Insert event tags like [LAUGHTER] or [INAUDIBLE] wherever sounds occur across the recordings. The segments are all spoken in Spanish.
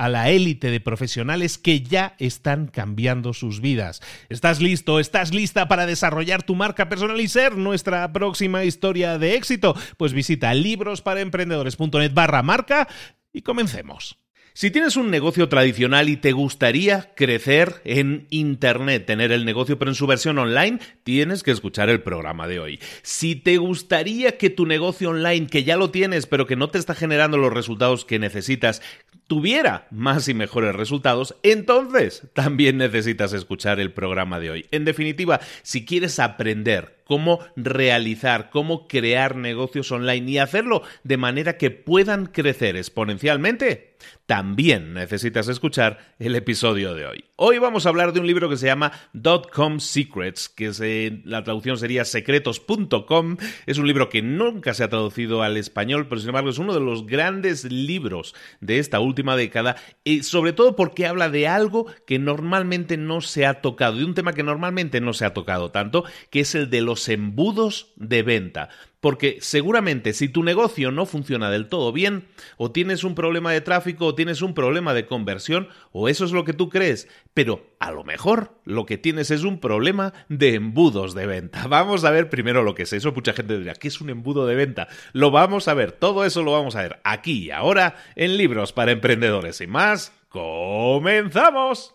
a la élite de profesionales que ya están cambiando sus vidas. ¿Estás listo? ¿Estás lista para desarrollar tu marca personal y ser nuestra próxima historia de éxito? Pues visita librosparaemprendedores.net barra marca y comencemos. Si tienes un negocio tradicional y te gustaría crecer en Internet, tener el negocio pero en su versión online, tienes que escuchar el programa de hoy. Si te gustaría que tu negocio online, que ya lo tienes pero que no te está generando los resultados que necesitas, tuviera más y mejores resultados, entonces también necesitas escuchar el programa de hoy. En definitiva, si quieres aprender cómo realizar, cómo crear negocios online y hacerlo de manera que puedan crecer exponencialmente, también necesitas escuchar el episodio de hoy. Hoy vamos a hablar de un libro que se llama Dotcom Secrets, que la traducción sería secretos.com. Es un libro que nunca se ha traducido al español, pero sin embargo es uno de los grandes libros de esta última década, y sobre todo porque habla de algo que normalmente no se ha tocado, de un tema que normalmente no se ha tocado tanto, que es el de los embudos de venta. Porque seguramente si tu negocio no funciona del todo bien, o tienes un problema de tráfico, o tienes un problema de conversión, o eso es lo que tú crees, pero a lo mejor lo que tienes es un problema de embudos de venta. [LAUGHS] Vamos a ver primero lo que es eso. Mucha gente dirá, ¿qué es un embudo de venta? Lo vamos a ver, todo eso lo vamos a ver aquí y ahora en Libros para Emprendedores. Y más, comenzamos.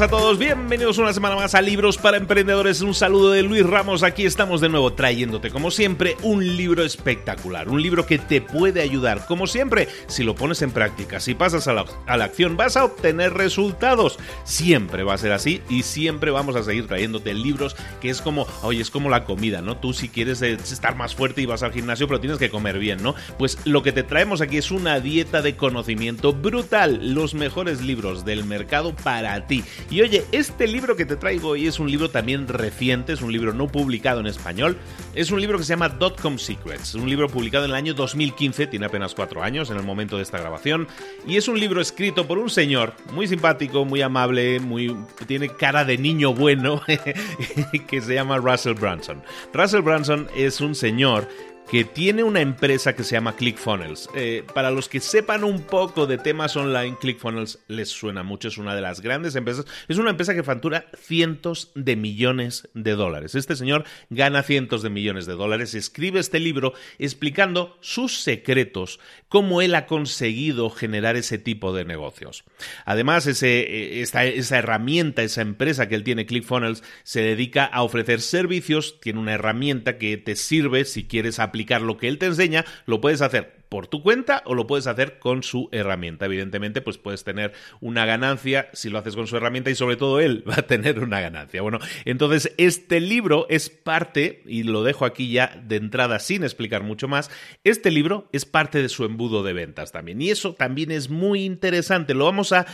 a todos, bienvenidos una semana más a Libros para Emprendedores. Un saludo de Luis Ramos, aquí estamos de nuevo trayéndote como siempre un libro espectacular, un libro que te puede ayudar, como siempre, si lo pones en práctica, si pasas a la, a la acción, vas a obtener resultados. Siempre va a ser así y siempre vamos a seguir trayéndote libros que es como, oye, es como la comida, ¿no? Tú si quieres estar más fuerte y vas al gimnasio, pero tienes que comer bien, ¿no? Pues lo que te traemos aquí es una dieta de conocimiento brutal, los mejores libros del mercado para ti Y oye, este libro que te traigo hoy es un libro también reciente, es un libro no publicado en español, es un libro que se llama Dotcom Secrets, un libro publicado en el año 2015, tiene apenas cuatro años en el momento de esta grabación, y es un libro escrito por un señor muy simpático, muy amable, muy tiene cara de niño bueno, [LAUGHS] que se llama Russell Branson. Russell Branson es un señor que tiene una empresa que se llama ClickFunnels. Eh, para los que sepan un poco de temas online, ClickFunnels les suena mucho, es una de las grandes empresas. Es una empresa que factura cientos de millones de dólares. Este señor gana cientos de millones de dólares, escribe este libro explicando sus secretos, cómo él ha conseguido generar ese tipo de negocios. Además, eh, esa herramienta, esa empresa que él tiene, ClickFunnels, se dedica a ofrecer servicios, tiene una herramienta que te sirve si quieres aplicar lo que él te enseña, lo puedes hacer por tu cuenta o lo puedes hacer con su herramienta. Evidentemente, pues puedes tener una ganancia si lo haces con su herramienta y sobre todo él [LAUGHS] va a tener una ganancia. Bueno, entonces este libro es parte, y lo dejo aquí ya de entrada sin explicar mucho más, este libro es parte de su embudo de ventas también. Y eso también es muy interesante. Lo vamos a,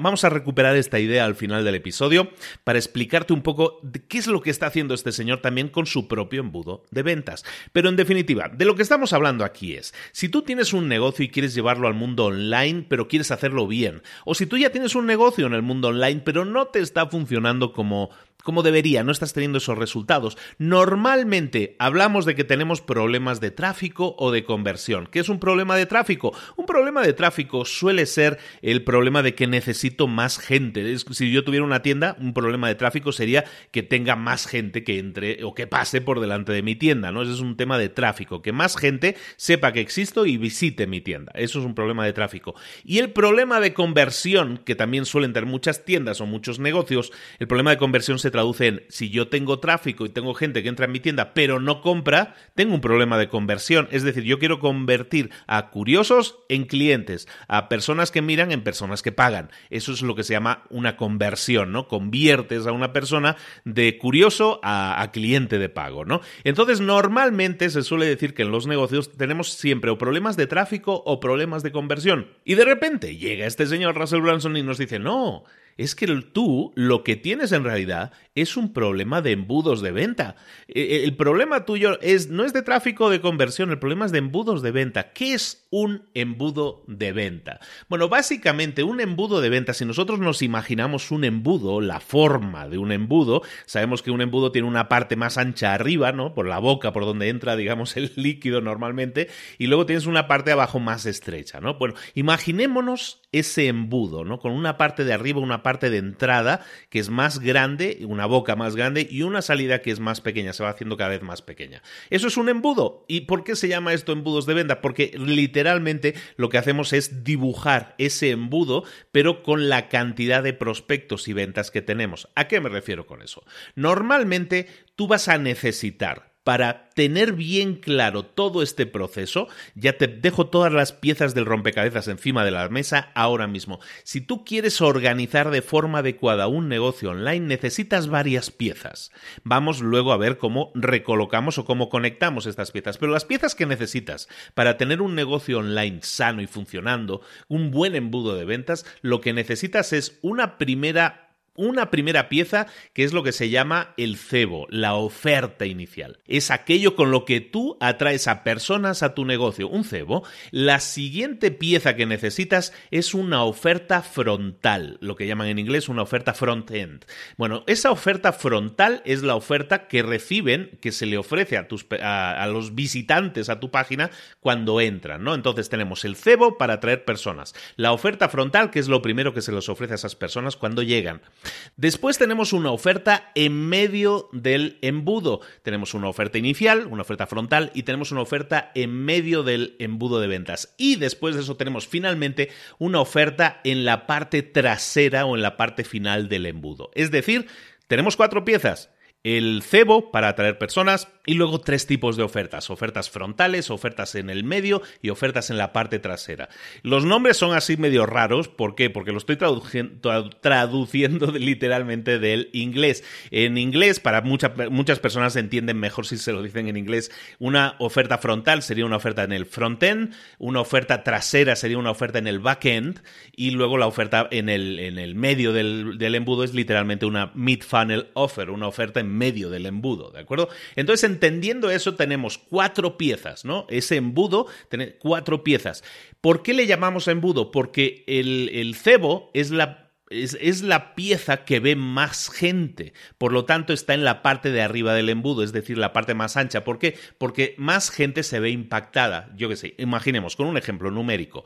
vamos a recuperar esta idea al final del episodio para explicarte un poco qué es lo que está haciendo este señor también con su propio embudo de ventas. Pero en definitiva, de lo que estamos hablando aquí es, si tú tienes un negocio y quieres llevarlo al mundo online, pero quieres hacerlo bien, o si tú ya tienes un negocio en el mundo online, pero no te está funcionando como como debería, no estás teniendo esos resultados. Normalmente hablamos de que tenemos problemas de tráfico o de conversión. ¿Qué es un problema de tráfico? Un problema de tráfico suele ser el problema de que necesito más gente. Si yo tuviera una tienda, un problema de tráfico sería que tenga más gente que entre o que pase por delante de mi tienda, ¿no? Ese es un tema de tráfico, que más gente sepa que existo y visite mi tienda. Eso es un problema de tráfico. Y el problema de conversión, que también suelen tener muchas tiendas o muchos negocios, el problema de conversión se traduce en si yo tengo tráfico y tengo gente que entra en mi tienda pero no compra, tengo un problema de conversión. Es decir, yo quiero convertir a curiosos en clientes, a personas que miran en personas que pagan. Eso es lo que se llama una conversión, ¿no? Conviertes a una persona de curioso a, cliente de pago, ¿no? Entonces, normalmente se suele decir que en los negocios tenemos siempre o problemas de tráfico o problemas de conversión. Y de repente llega este señor Russell Branson y nos dice, no, es que tú lo que tienes en realidad es un problema de embudos de venta. E, e, el problema tuyo es, no es de tráfico de conversión, el problema es de embudos de venta. ¿Qué es un embudo de venta? Bueno, básicamente un embudo de venta, si nosotros nos imaginamos un embudo, la forma de un embudo, sabemos que un embudo tiene una parte más ancha arriba, ¿no? Por la boca, por donde entra, digamos, el líquido normalmente, y luego tienes una parte abajo más estrecha, ¿no? Bueno, imaginémonos ese embudo, ¿no? Con una parte de arriba, una parte de entrada que es más grande, una boca más grande y una salida que es más pequeña, se va haciendo cada vez más pequeña. Eso es un embudo. ¿Y por qué se llama esto embudos de venta? Porque literalmente lo que hacemos es dibujar ese embudo, pero con la cantidad de prospectos y ventas que tenemos. ¿A qué me refiero con eso? Normalmente tú vas a necesitar para tener bien claro todo este proceso, ya te dejo todas las piezas del rompecabezas encima de la mesa ahora mismo. Si tú quieres organizar de forma adecuada un negocio online, necesitas varias piezas. Vamos luego a ver cómo recolocamos o cómo conectamos estas piezas. Pero las piezas que necesitas para tener un negocio online sano y funcionando, un buen embudo de ventas, lo que necesitas es una primera una primera pieza que es lo que se llama el cebo, la oferta inicial. Es aquello con lo que tú atraes a personas a tu negocio, un cebo. La siguiente pieza que necesitas es una oferta frontal, lo que llaman en inglés una oferta front-end. Bueno, esa oferta frontal es la oferta que reciben, que se le ofrece a, tus, a, los visitantes a tu página cuando entran, ¿no? Entonces tenemos el cebo para atraer personas, la oferta frontal, que es lo primero que se les ofrece a esas personas cuando llegan. Después tenemos una oferta en medio del embudo. Tenemos una oferta inicial, una oferta frontal y tenemos una oferta en medio del embudo de ventas. Y después de eso tenemos finalmente una oferta en la parte trasera o en la parte final del embudo. Es decir, tenemos cuatro piezas el cebo para atraer personas y luego tres tipos de ofertas, ofertas frontales, ofertas en el medio y ofertas en la parte trasera. Los nombres son así medio raros, ¿por qué? Porque lo estoy traduciendo literalmente del inglés. En inglés, para muchas personas entienden mejor si se lo dicen en inglés, una oferta frontal sería una oferta en el frontend, una oferta trasera sería una oferta en el backend y luego la oferta en el, en el medio del, del embudo es literalmente una mid-funnel offer, una oferta en medio del embudo, ¿de acuerdo? Entonces, entendiendo eso, tenemos cuatro piezas, ¿no? Ese embudo tiene cuatro piezas. ¿Por qué le llamamos embudo? Porque el, el cebo es la es, la pieza que ve más gente. Por lo tanto, está en la parte de arriba del embudo, es decir, la parte más ancha. ¿Por qué? Porque más gente se ve impactada. Yo qué sé, imaginemos con un ejemplo numérico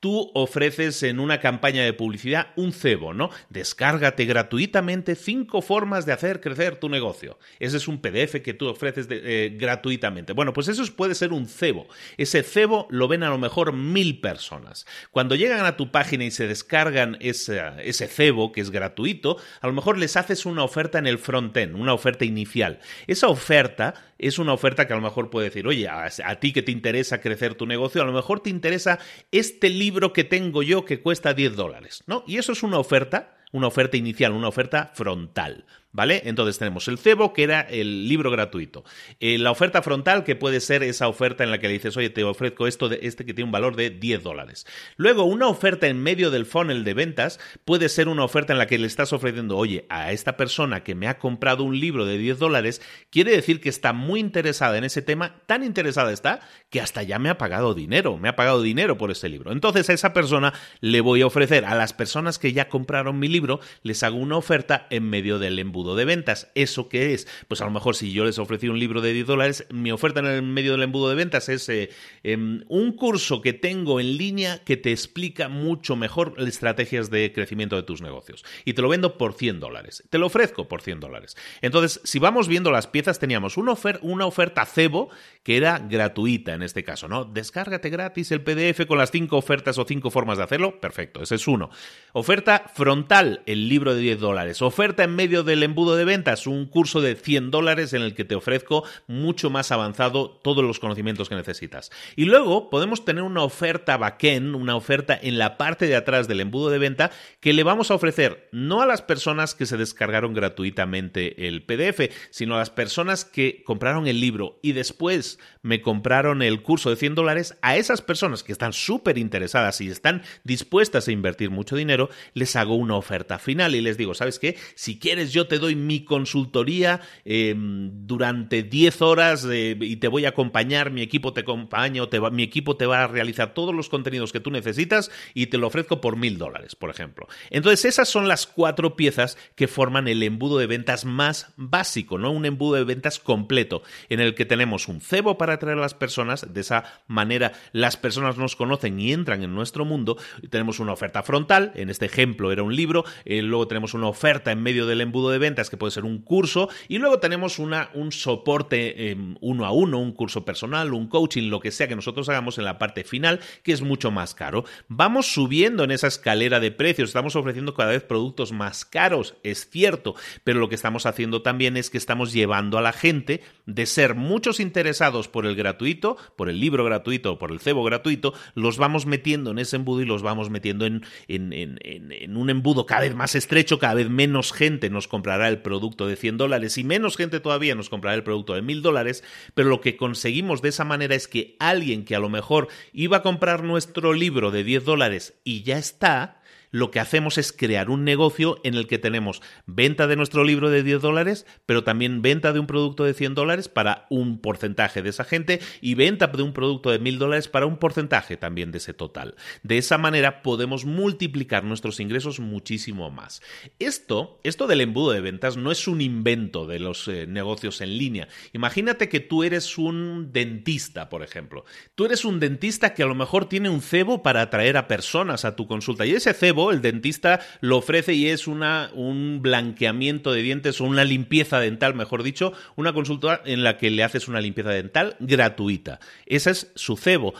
tú ofreces en una campaña de publicidad un cebo, ¿no? Descárgate gratuitamente cinco formas de hacer crecer tu negocio. Ese es un PDF que tú ofreces eh, gratuitamente. Bueno, pues eso puede ser un cebo. Ese cebo lo ven a lo mejor mil personas. Cuando llegan a tu página y se descargan ese, ese cebo, que es gratuito, a lo mejor les haces una oferta en el frontend, una oferta inicial. Esa oferta es una oferta que a lo mejor puede decir, oye, a, a ti que te interesa crecer tu negocio, a lo mejor te interesa este libro libro que tengo yo que cuesta 10 dólares, ¿no? Y eso es una oferta, una oferta inicial, una oferta frontal. ¿Vale? Entonces tenemos el cebo, que era el libro gratuito. Eh, la oferta frontal, que puede ser esa oferta en la que le dices, oye, te ofrezco esto, de, este que tiene un valor de 10 dólares. Luego, una oferta en medio del funnel de ventas puede ser una oferta en la que le estás ofreciendo, oye, a esta persona que me ha comprado un libro de 10 dólares, quiere decir que está muy interesada en ese tema, tan interesada está que hasta ya me ha pagado dinero, me ha pagado dinero por ese libro. Entonces a esa persona le voy a ofrecer, a las personas que ya compraron mi libro, les hago una oferta en medio del embudo de ventas. ¿Eso qué es? Pues a lo mejor si yo les ofrecí un libro de 10 dólares, mi oferta en el medio del embudo de ventas es eh, em, un curso que tengo en línea que te explica mucho mejor estrategias de crecimiento de tus negocios. Y te lo vendo por 100 dólares. Te lo ofrezco por 100 dólares. Entonces, si vamos viendo las piezas, teníamos una, una oferta cebo que era gratuita en este caso, ¿no? Descárgate gratis el PDF con las cinco ofertas o cinco formas de hacerlo. Perfecto, ese es uno. Oferta frontal, el libro de 10 dólares. Oferta en medio del embudo de ventas, un curso de 100 dólares en el que te ofrezco mucho más avanzado todos los conocimientos que necesitas. Y luego podemos tener una oferta backend, una oferta en la parte de atrás del embudo de venta que le vamos a ofrecer no a las personas que se descargaron gratuitamente el PDF, sino a las personas que compraron el libro y después me compraron el curso de 100 dólares, a esas personas que están súper interesadas y están dispuestas a invertir mucho dinero, les hago una oferta final y les digo, ¿sabes qué? Si quieres yo te doy mi consultoría em, durante 10 horas y te voy a acompañar, mi equipo te acompaña, o te mi equipo te va a realizar todos los contenidos que tú necesitas y te lo ofrezco por mil dólares, por ejemplo. Entonces, esas son las cuatro piezas que forman el embudo de ventas más básico, ¿no? Un embudo de ventas completo, en el que tenemos un cebo para atraer a las personas, de esa manera las personas nos conocen y entran en nuestro mundo, tenemos una oferta frontal, en este ejemplo era un libro, eh, luego tenemos una oferta en medio del embudo de ventas que puede ser un curso, y luego tenemos una, un soporte em, uno a uno, un curso personal, un coaching, lo que sea que nosotros hagamos en la parte final, que es mucho más caro. Vamos subiendo en esa escalera de precios, estamos ofreciendo cada vez productos más caros, es cierto, pero lo que estamos haciendo también es que estamos llevando a la gente de ser muchos interesados por el gratuito, por el libro gratuito, por el cebo gratuito, los vamos metiendo en ese embudo y los vamos metiendo en, en, en, en un embudo cada vez más estrecho, cada vez menos gente nos comprará el producto de 100 dólares y menos gente todavía nos comprará el producto de 1000 dólares, pero lo que conseguimos de esa manera es que alguien que a lo mejor iba a comprar nuestro libro de 10 dólares y ya está, lo que hacemos es crear un negocio en el que tenemos venta de nuestro libro de 10 dólares, pero también venta de un producto de 100 dólares para un porcentaje de esa gente y venta de un producto de 1000 dólares para un porcentaje también de ese total. De esa manera podemos multiplicar nuestros ingresos muchísimo más. Esto, esto del embudo de ventas no es un invento de los eh, negocios en línea. Imagínate que tú eres un dentista, por ejemplo. Tú eres un dentista que a lo mejor tiene un cebo para atraer a personas a tu consulta y ese cebo el dentista lo ofrece y es una, un blanqueamiento de dientes o una limpieza dental, mejor dicho, una consulta en la que le haces una limpieza dental gratuita. Ese es su cebo.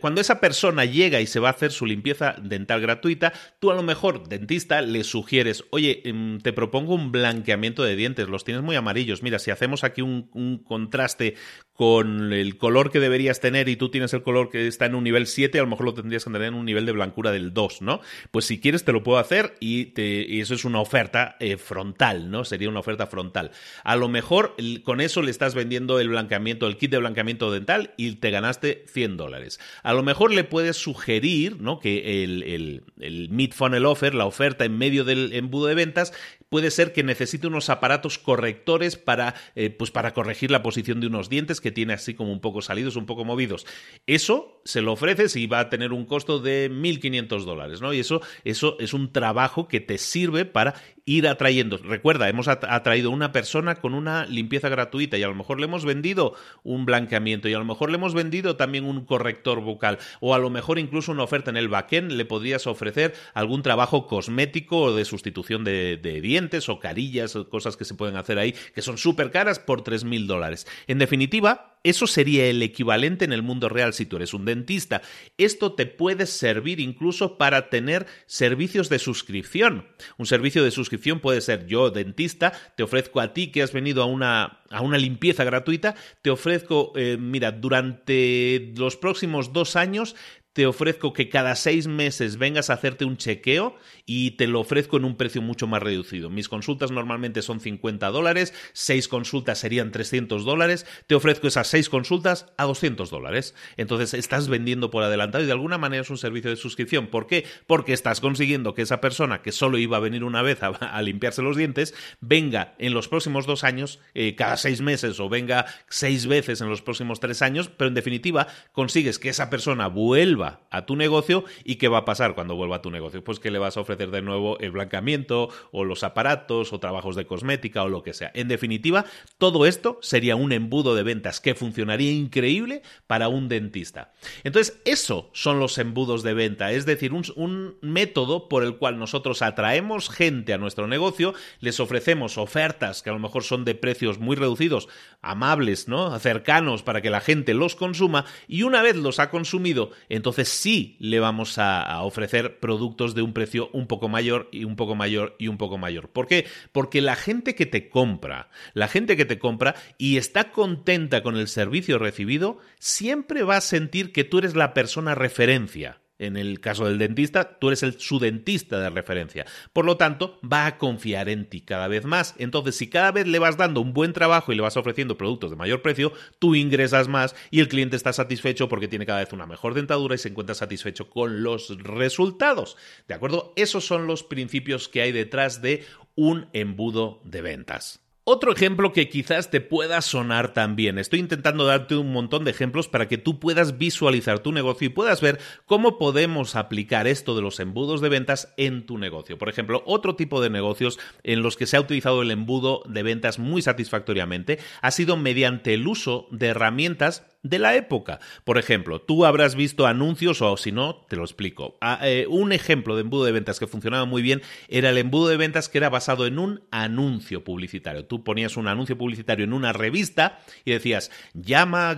cuando esa persona llega y se va a hacer su limpieza dental gratuita, tú a lo mejor, dentista, le sugieres, oye, em, te propongo un blanqueamiento de dientes, los tienes muy amarillos, mira, si hacemos aquí un, un contraste con el color que deberías tener y tú tienes el color que está en un nivel 7, a lo mejor lo tendrías que tener en un nivel de blancura del 2, ¿no? Pues si quieres te lo puedo hacer y, te, eso es una oferta eh, frontal, ¿no? Sería una oferta frontal. A lo mejor con eso le estás vendiendo el blanqueamiento, el kit de blanqueamiento dental y te ganaste 100 dólares. A lo mejor le puedes sugerir, ¿no? Que el, el, el Mid Funnel Offer, la oferta en medio del embudo de ventas, puede ser que necesite unos aparatos correctores para, eh, pues para corregir la posición de unos dientes que tiene así como un poco salidos, un poco movidos. Eso se lo ofreces y va a tener un costo de 1.500 dólares, ¿no? Y eso, eso es un trabajo que te sirve para ir atrayendo. Recuerda, hemos atraído una persona con una limpieza gratuita y a lo mejor le hemos vendido un blanqueamiento y a lo mejor le hemos vendido también un corrector bucal o a lo mejor incluso una oferta en el backend le podrías ofrecer algún trabajo cosmético o de sustitución de, dientes o carillas o cosas que se pueden hacer ahí que son súper caras por 3.000 dólares. En definitiva, eso sería el equivalente en el mundo real si tú eres un dentista. Esto te puede servir incluso para tener servicios de suscripción. Un servicio de suscripción puede ser yo, dentista, te ofrezco a ti que has venido a una, a una limpieza gratuita, te ofrezco, eh, mira, durante los próximos dos años te ofrezco que cada seis meses vengas a hacerte un chequeo y te lo ofrezco en un precio mucho más reducido. Mis consultas normalmente son 50 dólares, seis consultas serían 300 dólares, te ofrezco esas seis consultas a 200 dólares. Entonces estás vendiendo por adelantado y de alguna manera es un servicio de suscripción. ¿Por qué? Porque estás consiguiendo que esa persona que solo iba a venir una vez a, [LAUGHS] limpiarse los dientes, venga en los próximos dos años, eh, cada seis meses o venga seis veces en los próximos tres años, pero en definitiva consigues que esa persona vuelva a tu negocio y qué va a pasar cuando vuelva a tu negocio. Pues que le vas a ofrecer de nuevo el blanqueamiento o los aparatos o trabajos de cosmética o lo que sea. En definitiva, todo esto sería un embudo de ventas que funcionaría increíble para un dentista. Entonces, eso son los embudos de venta, es decir, un, un método por el cual nosotros atraemos gente a nuestro negocio, les ofrecemos ofertas que a lo mejor son de precios muy reducidos, amables, ¿no? cercanos para que la gente los consuma y una vez los ha consumido, entonces entonces sí le vamos a, ofrecer productos de un precio un poco mayor y un poco mayor y un poco mayor. ¿Por qué? Porque la gente que te compra, la gente que te compra y está contenta con el servicio recibido, siempre va a sentir que tú eres la persona referencia en el caso del dentista, tú eres el, su dentista de referencia. Por lo tanto, va a confiar en ti cada vez más. Entonces, si cada vez le vas dando un buen trabajo y le vas ofreciendo productos de mayor precio, tú ingresas más y el cliente está satisfecho porque tiene cada vez una mejor dentadura y se encuentra satisfecho con los resultados. ¿De acuerdo? Esos son los principios que hay detrás de un embudo de ventas. Otro ejemplo que quizás te pueda sonar también. Estoy intentando darte un montón de ejemplos para que tú puedas visualizar tu negocio y puedas ver cómo podemos aplicar esto de los embudos de ventas en tu negocio. Por ejemplo, otro tipo de negocios en los que se ha utilizado el embudo de ventas muy satisfactoriamente ha sido mediante el uso de herramientas de la época. Por ejemplo, tú habrás visto anuncios o si no, te lo explico. Ah, eh, un ejemplo de embudo de ventas que funcionaba muy bien era el embudo de ventas que era basado en un anuncio publicitario. Tú ponías un anuncio publicitario en una revista y decías, llama,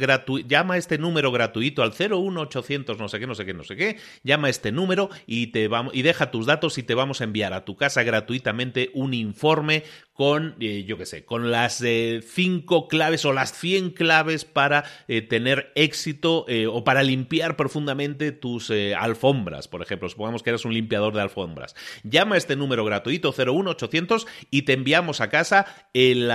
llama este número gratuito al 01800 no sé qué, no sé qué, no sé qué, llama este número y, te y deja tus datos y te vamos a enviar a tu casa gratuitamente un informe con, eh, yo qué sé, con las eh, cinco claves o las 100 claves para eh, tener éxito o para limpiar profundamente tus alfombras, por ejemplo. Supongamos que eres un limpiador de alfombras. Llama a este número gratuito 01800 y te enviamos a casa el,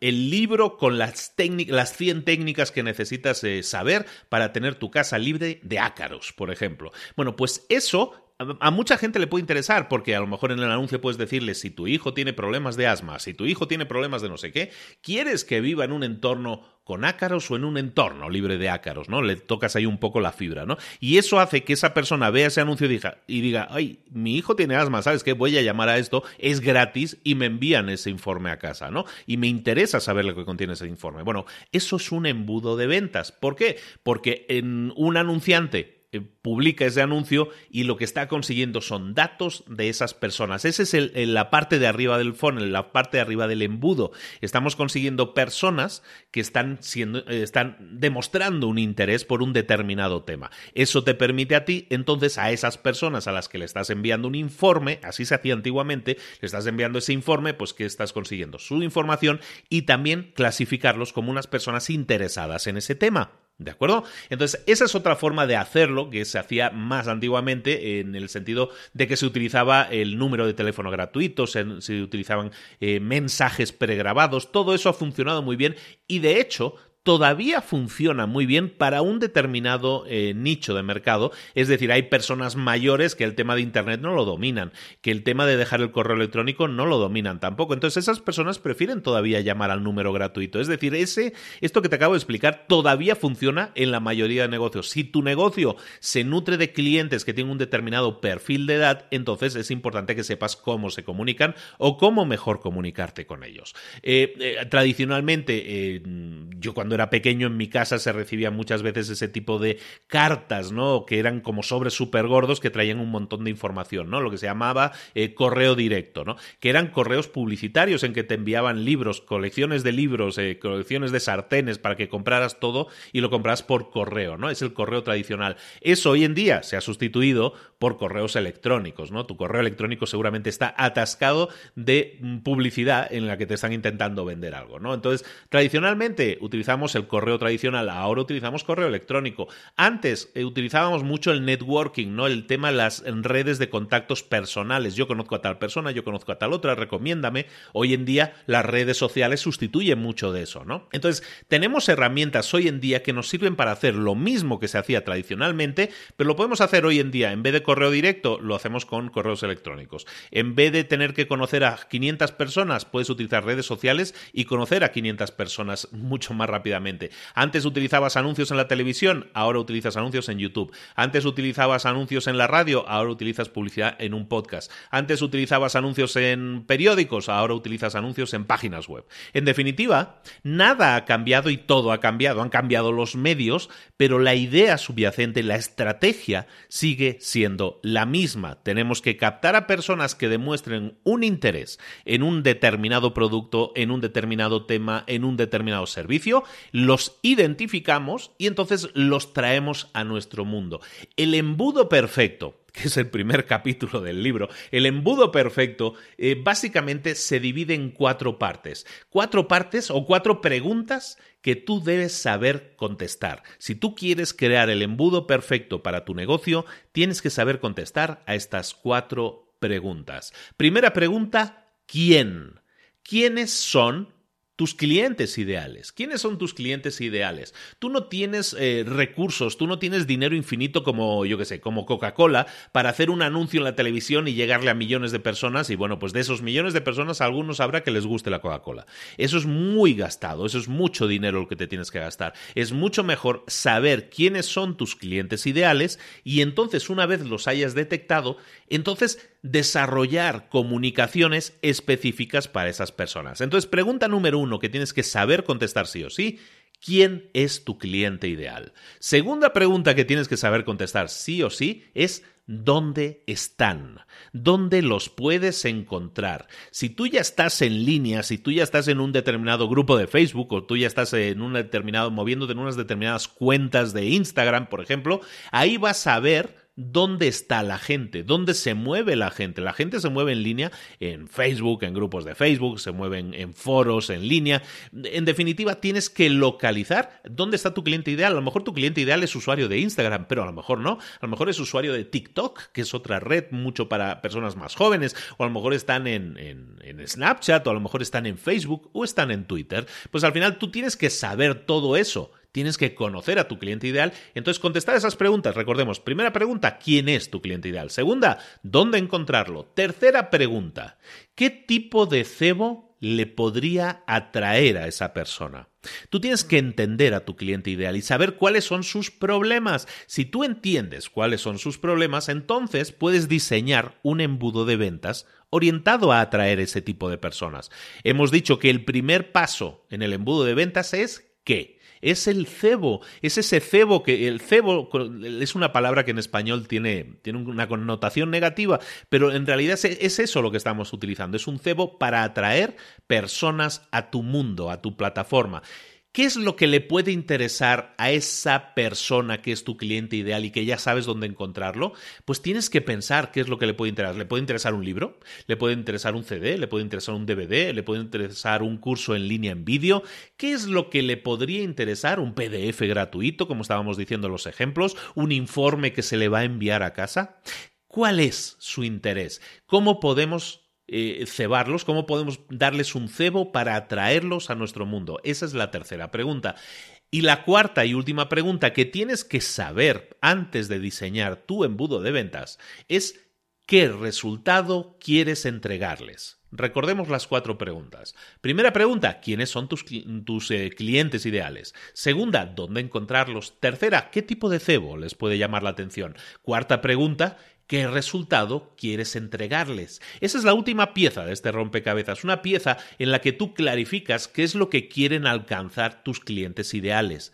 el libro con las, las 100 técnicas que necesitas saber para tener tu casa libre de ácaros, por ejemplo. Bueno, pues eso a mucha gente le puede interesar porque a lo mejor en el anuncio puedes decirle si tu hijo tiene problemas de asma, si tu hijo tiene problemas de no sé qué, quieres que viva en un entorno con ácaros o en un entorno libre de ácaros, ¿no? Le tocas ahí un poco la fibra, ¿no? Y eso hace que esa persona vea ese anuncio y diga, y diga ay, mi hijo tiene asma, ¿sabes qué? Voy a llamar a esto, es gratis y me envían ese informe a casa, ¿no? Y me interesa saber lo que contiene ese informe. Bueno, eso es un embudo de ventas. ¿Por qué? Porque en un anunciante publica ese anuncio y lo que está consiguiendo son datos de esas personas. Esa es la parte de arriba del funnel, la parte de arriba del embudo. Estamos consiguiendo personas que están, siendo, eh, están demostrando un interés por un determinado tema. Eso te permite a ti, entonces, a esas personas a las que le estás enviando un informe, así se hacía antiguamente, le estás enviando ese informe, pues que estás consiguiendo su información y también clasificarlos como unas personas interesadas en ese tema. ¿De acuerdo? Entonces, esa es otra forma de hacerlo que se hacía más antiguamente en el sentido de que se utilizaba el número de teléfono gratuito, se, utilizaban eh, mensajes pregrabados, todo eso ha funcionado muy bien y de hecho todavía funciona muy bien para un determinado eh, nicho de mercado. Es decir, hay personas mayores que el tema de Internet no lo dominan, que el tema de dejar el correo electrónico no lo dominan tampoco. Entonces esas personas prefieren todavía llamar al número gratuito. Es decir, ese, esto que te acabo de explicar todavía funciona en la mayoría de negocios. Si tu negocio se nutre de clientes que tienen un determinado perfil de edad, entonces es importante que sepas cómo se comunican o cómo mejor comunicarte con ellos. Eh, eh, tradicionalmente, yo cuando era pequeño en mi casa se recibían muchas veces ese tipo de cartas, ¿no? Que eran como sobres súper gordos que traían un montón de información, ¿no? Lo que se llamaba eh, correo directo, ¿no? Que eran correos publicitarios en que te enviaban libros, colecciones de libros, eh, colecciones de sartenes para que compraras todo y lo compras por correo, ¿no? Es el correo tradicional. Eso hoy en día se ha sustituido por correos electrónicos, ¿no? Tu correo electrónico seguramente está atascado de mm, publicidad en la que te están intentando vender algo, ¿no? Entonces, tradicionalmente utilizamos el correo tradicional, ahora utilizamos correo electrónico. Antes eh, utilizábamos mucho el networking, ¿no? El tema de las redes de contactos personales. Yo conozco a tal persona, yo conozco a tal otra, recomiéndame. Hoy en día las redes sociales sustituyen mucho de eso, ¿no? Entonces, tenemos herramientas hoy en día que nos sirven para hacer lo mismo que se hacía tradicionalmente, pero lo podemos hacer hoy en día. En vez de correo directo, lo hacemos con correos electrónicos. En vez de tener que conocer a 500 personas, puedes utilizar redes sociales y conocer a 500 personas mucho más antes utilizabas anuncios en la televisión, ahora utilizas anuncios en YouTube. Antes utilizabas anuncios en la radio, ahora utilizas publicidad en un podcast. Antes utilizabas anuncios en periódicos, ahora utilizas anuncios en páginas web. En definitiva, nada ha cambiado y todo ha cambiado. Han cambiado los medios, pero la idea subyacente, la estrategia, sigue siendo la misma. Tenemos que captar a personas que demuestren un interés en un determinado producto, en un determinado tema, en un determinado servicio los identificamos y entonces los traemos a nuestro mundo. El embudo perfecto [LAUGHS] que es el primer capítulo del libro, el embudo perfecto eh, básicamente se divide en cuatro partes. Cuatro partes o cuatro preguntas que tú debes saber contestar. Si tú quieres crear el embudo perfecto para tu negocio, tienes que saber contestar a estas cuatro preguntas. Primera pregunta, ¿quién? ¿Quiénes son tus clientes ideales. ¿Quiénes son tus clientes ideales? Tú no tienes eh, recursos, tú no tienes dinero infinito como, yo qué sé, como Coca-Cola para hacer un anuncio en la televisión y llegarle a millones de personas y bueno, pues de esos millones de personas algunos habrá que les guste la Coca-Cola. Eso es muy gastado, eso es mucho dinero lo que te tienes que gastar. Es mucho mejor saber quiénes son tus clientes ideales y entonces una vez los hayas detectado, entonces desarrollar comunicaciones específicas para esas personas. Entonces, pregunta número uno que tienes que saber contestar sí o sí. ¿Quién es tu cliente ideal? Segunda pregunta que tienes que saber contestar sí o sí es ¿dónde están? ¿Dónde los puedes encontrar? Si tú ya estás en línea, si tú ya estás en un determinado grupo de Facebook o tú ya estás en un determinado moviéndote en unas determinadas cuentas de Instagram, por ejemplo, ahí vas a ver dónde está la gente, dónde se mueve la gente. La gente se mueve en línea en Facebook, en grupos de Facebook, se mueven en foros, en línea. En definitiva, tienes que localizar dónde está tu cliente ideal. A lo mejor tu cliente ideal es usuario de Instagram, pero a lo mejor no. A lo mejor es usuario de TikTok, que es otra red mucho para personas más jóvenes, o a lo mejor están en, Snapchat, o a lo mejor están en Facebook, o están en Twitter. Pues al final tú tienes que saber todo eso tienes que conocer a tu cliente ideal. Entonces, contestar esas preguntas. Recordemos, primera pregunta, ¿quién es tu cliente ideal? Segunda, ¿dónde encontrarlo? Tercera pregunta, ¿qué tipo de cebo le podría atraer a esa persona? Tú tienes que entender a tu cliente ideal y saber cuáles son sus problemas. Si tú entiendes cuáles son sus problemas, entonces puedes diseñar un embudo de ventas orientado a atraer ese tipo de personas. Hemos dicho que el primer paso en el embudo de ventas es qué. Es el cebo, es ese cebo que el cebo es una palabra que en español tiene, tiene una connotación negativa, pero en realidad es eso lo que estamos utilizando. Es un cebo para atraer personas a tu mundo, a tu plataforma. ¿Qué es lo que le puede interesar a esa persona que es tu cliente ideal y que ya sabes dónde encontrarlo? Pues tienes que pensar qué es lo que le puede interesar. ¿Le puede interesar un libro? ¿Le puede interesar un CD? ¿Le puede interesar un DVD? ¿Le puede interesar un curso en línea en vídeo? ¿Qué es lo que le podría interesar? ¿Un PDF gratuito, como estábamos diciendo en los ejemplos? ¿Un informe que se le va a enviar a casa? ¿Cuál es su interés? ¿Cómo podemos eh, cebarlos, cómo podemos darles un cebo para atraerlos a nuestro mundo. Esa es la tercera pregunta. Y la cuarta y última pregunta que tienes que saber antes de diseñar tu embudo de ventas es qué resultado quieres entregarles. Recordemos las cuatro preguntas. Primera pregunta, ¿quiénes son tus, tus eh, clientes ideales? Segunda, ¿dónde encontrarlos? Tercera, ¿qué tipo de cebo les puede llamar la atención? Cuarta pregunta, qué resultado quieres entregarles. Esa es la última pieza de este rompecabezas, una pieza en la que tú clarificas qué es lo que quieren alcanzar tus clientes ideales.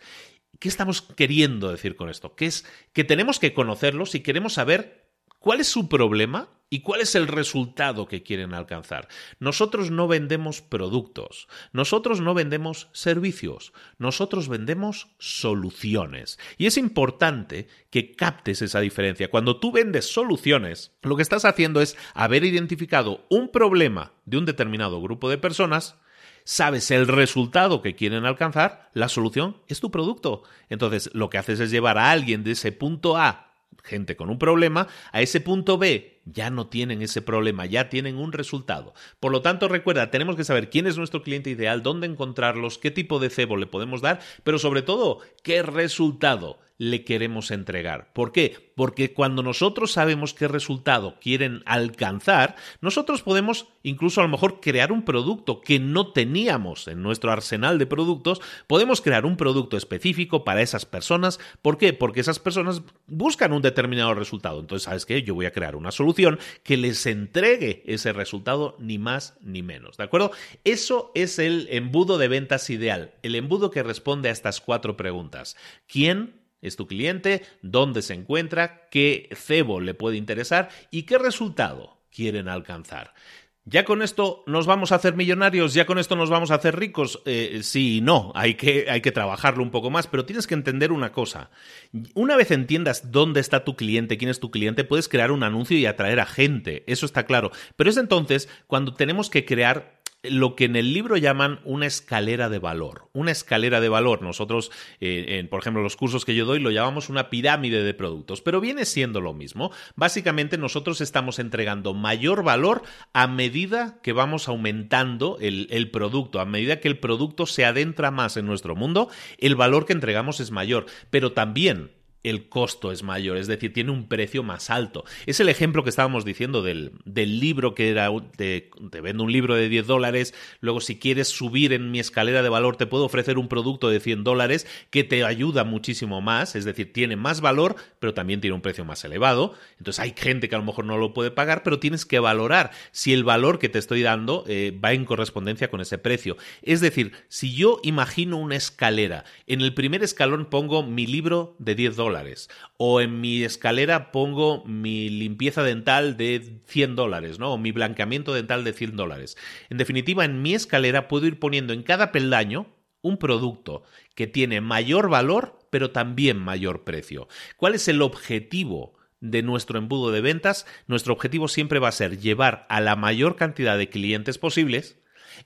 ¿Qué estamos queriendo decir con esto? Que es que tenemos que conocerlos y queremos saber cuál es su problema ¿Y cuál es el resultado que quieren alcanzar? Nosotros no vendemos productos, nosotros no vendemos servicios, nosotros vendemos soluciones. Y es importante que captes esa diferencia. Cuando tú vendes soluciones, lo que estás haciendo es haber identificado un problema de un determinado grupo de personas sabes el resultado que quieren alcanzar, la solución es tu producto. Entonces, lo que haces es llevar a alguien de ese punto A gente con un problema, a ese punto B ya no tienen ese problema, ya tienen un resultado. Por lo tanto, recuerda, tenemos que saber quién es nuestro cliente ideal, dónde encontrarlos, qué tipo de cebo le podemos dar, pero sobre todo, qué resultado le queremos entregar. ¿Por qué? Porque cuando nosotros sabemos qué resultado quieren alcanzar, nosotros podemos incluso a lo mejor crear un producto que no teníamos en nuestro arsenal de productos, podemos crear un producto específico para esas personas. ¿Por qué? Porque esas personas buscan un determinado resultado. Entonces, ¿sabes qué? Yo voy a crear una solución que les entregue ese resultado ni más ni menos. ¿De acuerdo? Eso es el embudo de ventas ideal, el embudo que responde a estas cuatro preguntas. ¿Quién? Es tu cliente, dónde se encuentra, qué cebo le puede interesar y qué resultado quieren alcanzar. ¿Ya con esto nos vamos a hacer millonarios? ¿Ya con esto nos vamos a hacer ricos? Eh, sí y no, hay que, hay que trabajarlo un poco más, pero tienes que entender una cosa. Una vez entiendas dónde está tu cliente, quién es tu cliente, puedes crear un anuncio y atraer a gente, eso está claro. Pero es entonces cuando tenemos que crear lo que en el libro llaman una escalera de valor. Una escalera de valor. Nosotros, eh, por ejemplo, los cursos que yo doy lo llamamos una pirámide de productos, pero viene siendo lo mismo. Básicamente nosotros estamos entregando mayor valor a medida que vamos aumentando el, el producto, a medida que el producto se adentra más en nuestro mundo, el valor que entregamos es mayor, pero también el costo es mayor, es decir, tiene un precio más alto. Es el ejemplo que estábamos diciendo del, del libro que era, te, te, vendo un libro de 10 dólares, luego si quieres subir en mi escalera de valor te puedo ofrecer un producto de 100 dólares que te ayuda muchísimo más, es decir, tiene más valor, pero también tiene un precio más elevado. Entonces hay gente que a lo mejor no lo puede pagar, pero tienes que valorar si el valor que te estoy dando eh, va en correspondencia con ese precio. Es decir, si yo imagino una escalera, en el primer escalón pongo mi libro de 10 dólares, o en mi escalera pongo mi limpieza dental de 100 dólares, ¿no? O mi blanqueamiento dental de 100 dólares. En definitiva, en mi escalera puedo ir poniendo en cada peldaño un producto que tiene mayor valor, pero también mayor precio. ¿Cuál es el objetivo? de nuestro embudo de ventas, nuestro objetivo siempre va a ser llevar a la mayor cantidad de clientes posibles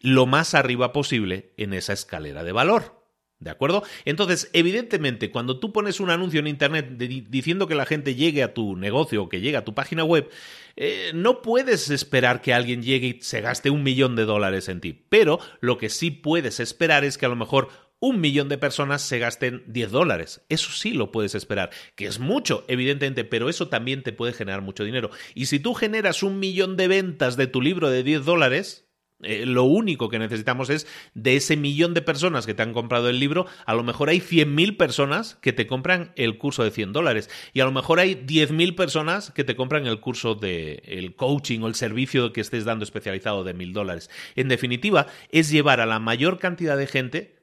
lo más arriba posible en esa escalera de valor. ¿De acuerdo? Entonces, evidentemente, cuando tú pones un anuncio en Internet diciendo que la gente llegue a tu negocio o que llegue a tu página web, eh, no puedes esperar que alguien llegue y se gaste un millón de dólares en ti. Pero lo que sí puedes esperar es que a lo mejor un millón de personas se gasten 10 dólares. Eso sí lo puedes esperar, que es mucho, evidentemente, pero eso también te puede generar mucho dinero. Y si tú generas un millón de ventas de tu libro de 10 dólares, eh, lo único que necesitamos es de ese millón de personas que te han comprado el libro, a lo mejor hay 100.000 personas que te compran el curso de 100 dólares y a lo mejor hay 10.000 personas que te compran el curso de el coaching o el servicio que estés dando especializado de 1.000 dólares. En definitiva, es llevar a la mayor cantidad de gente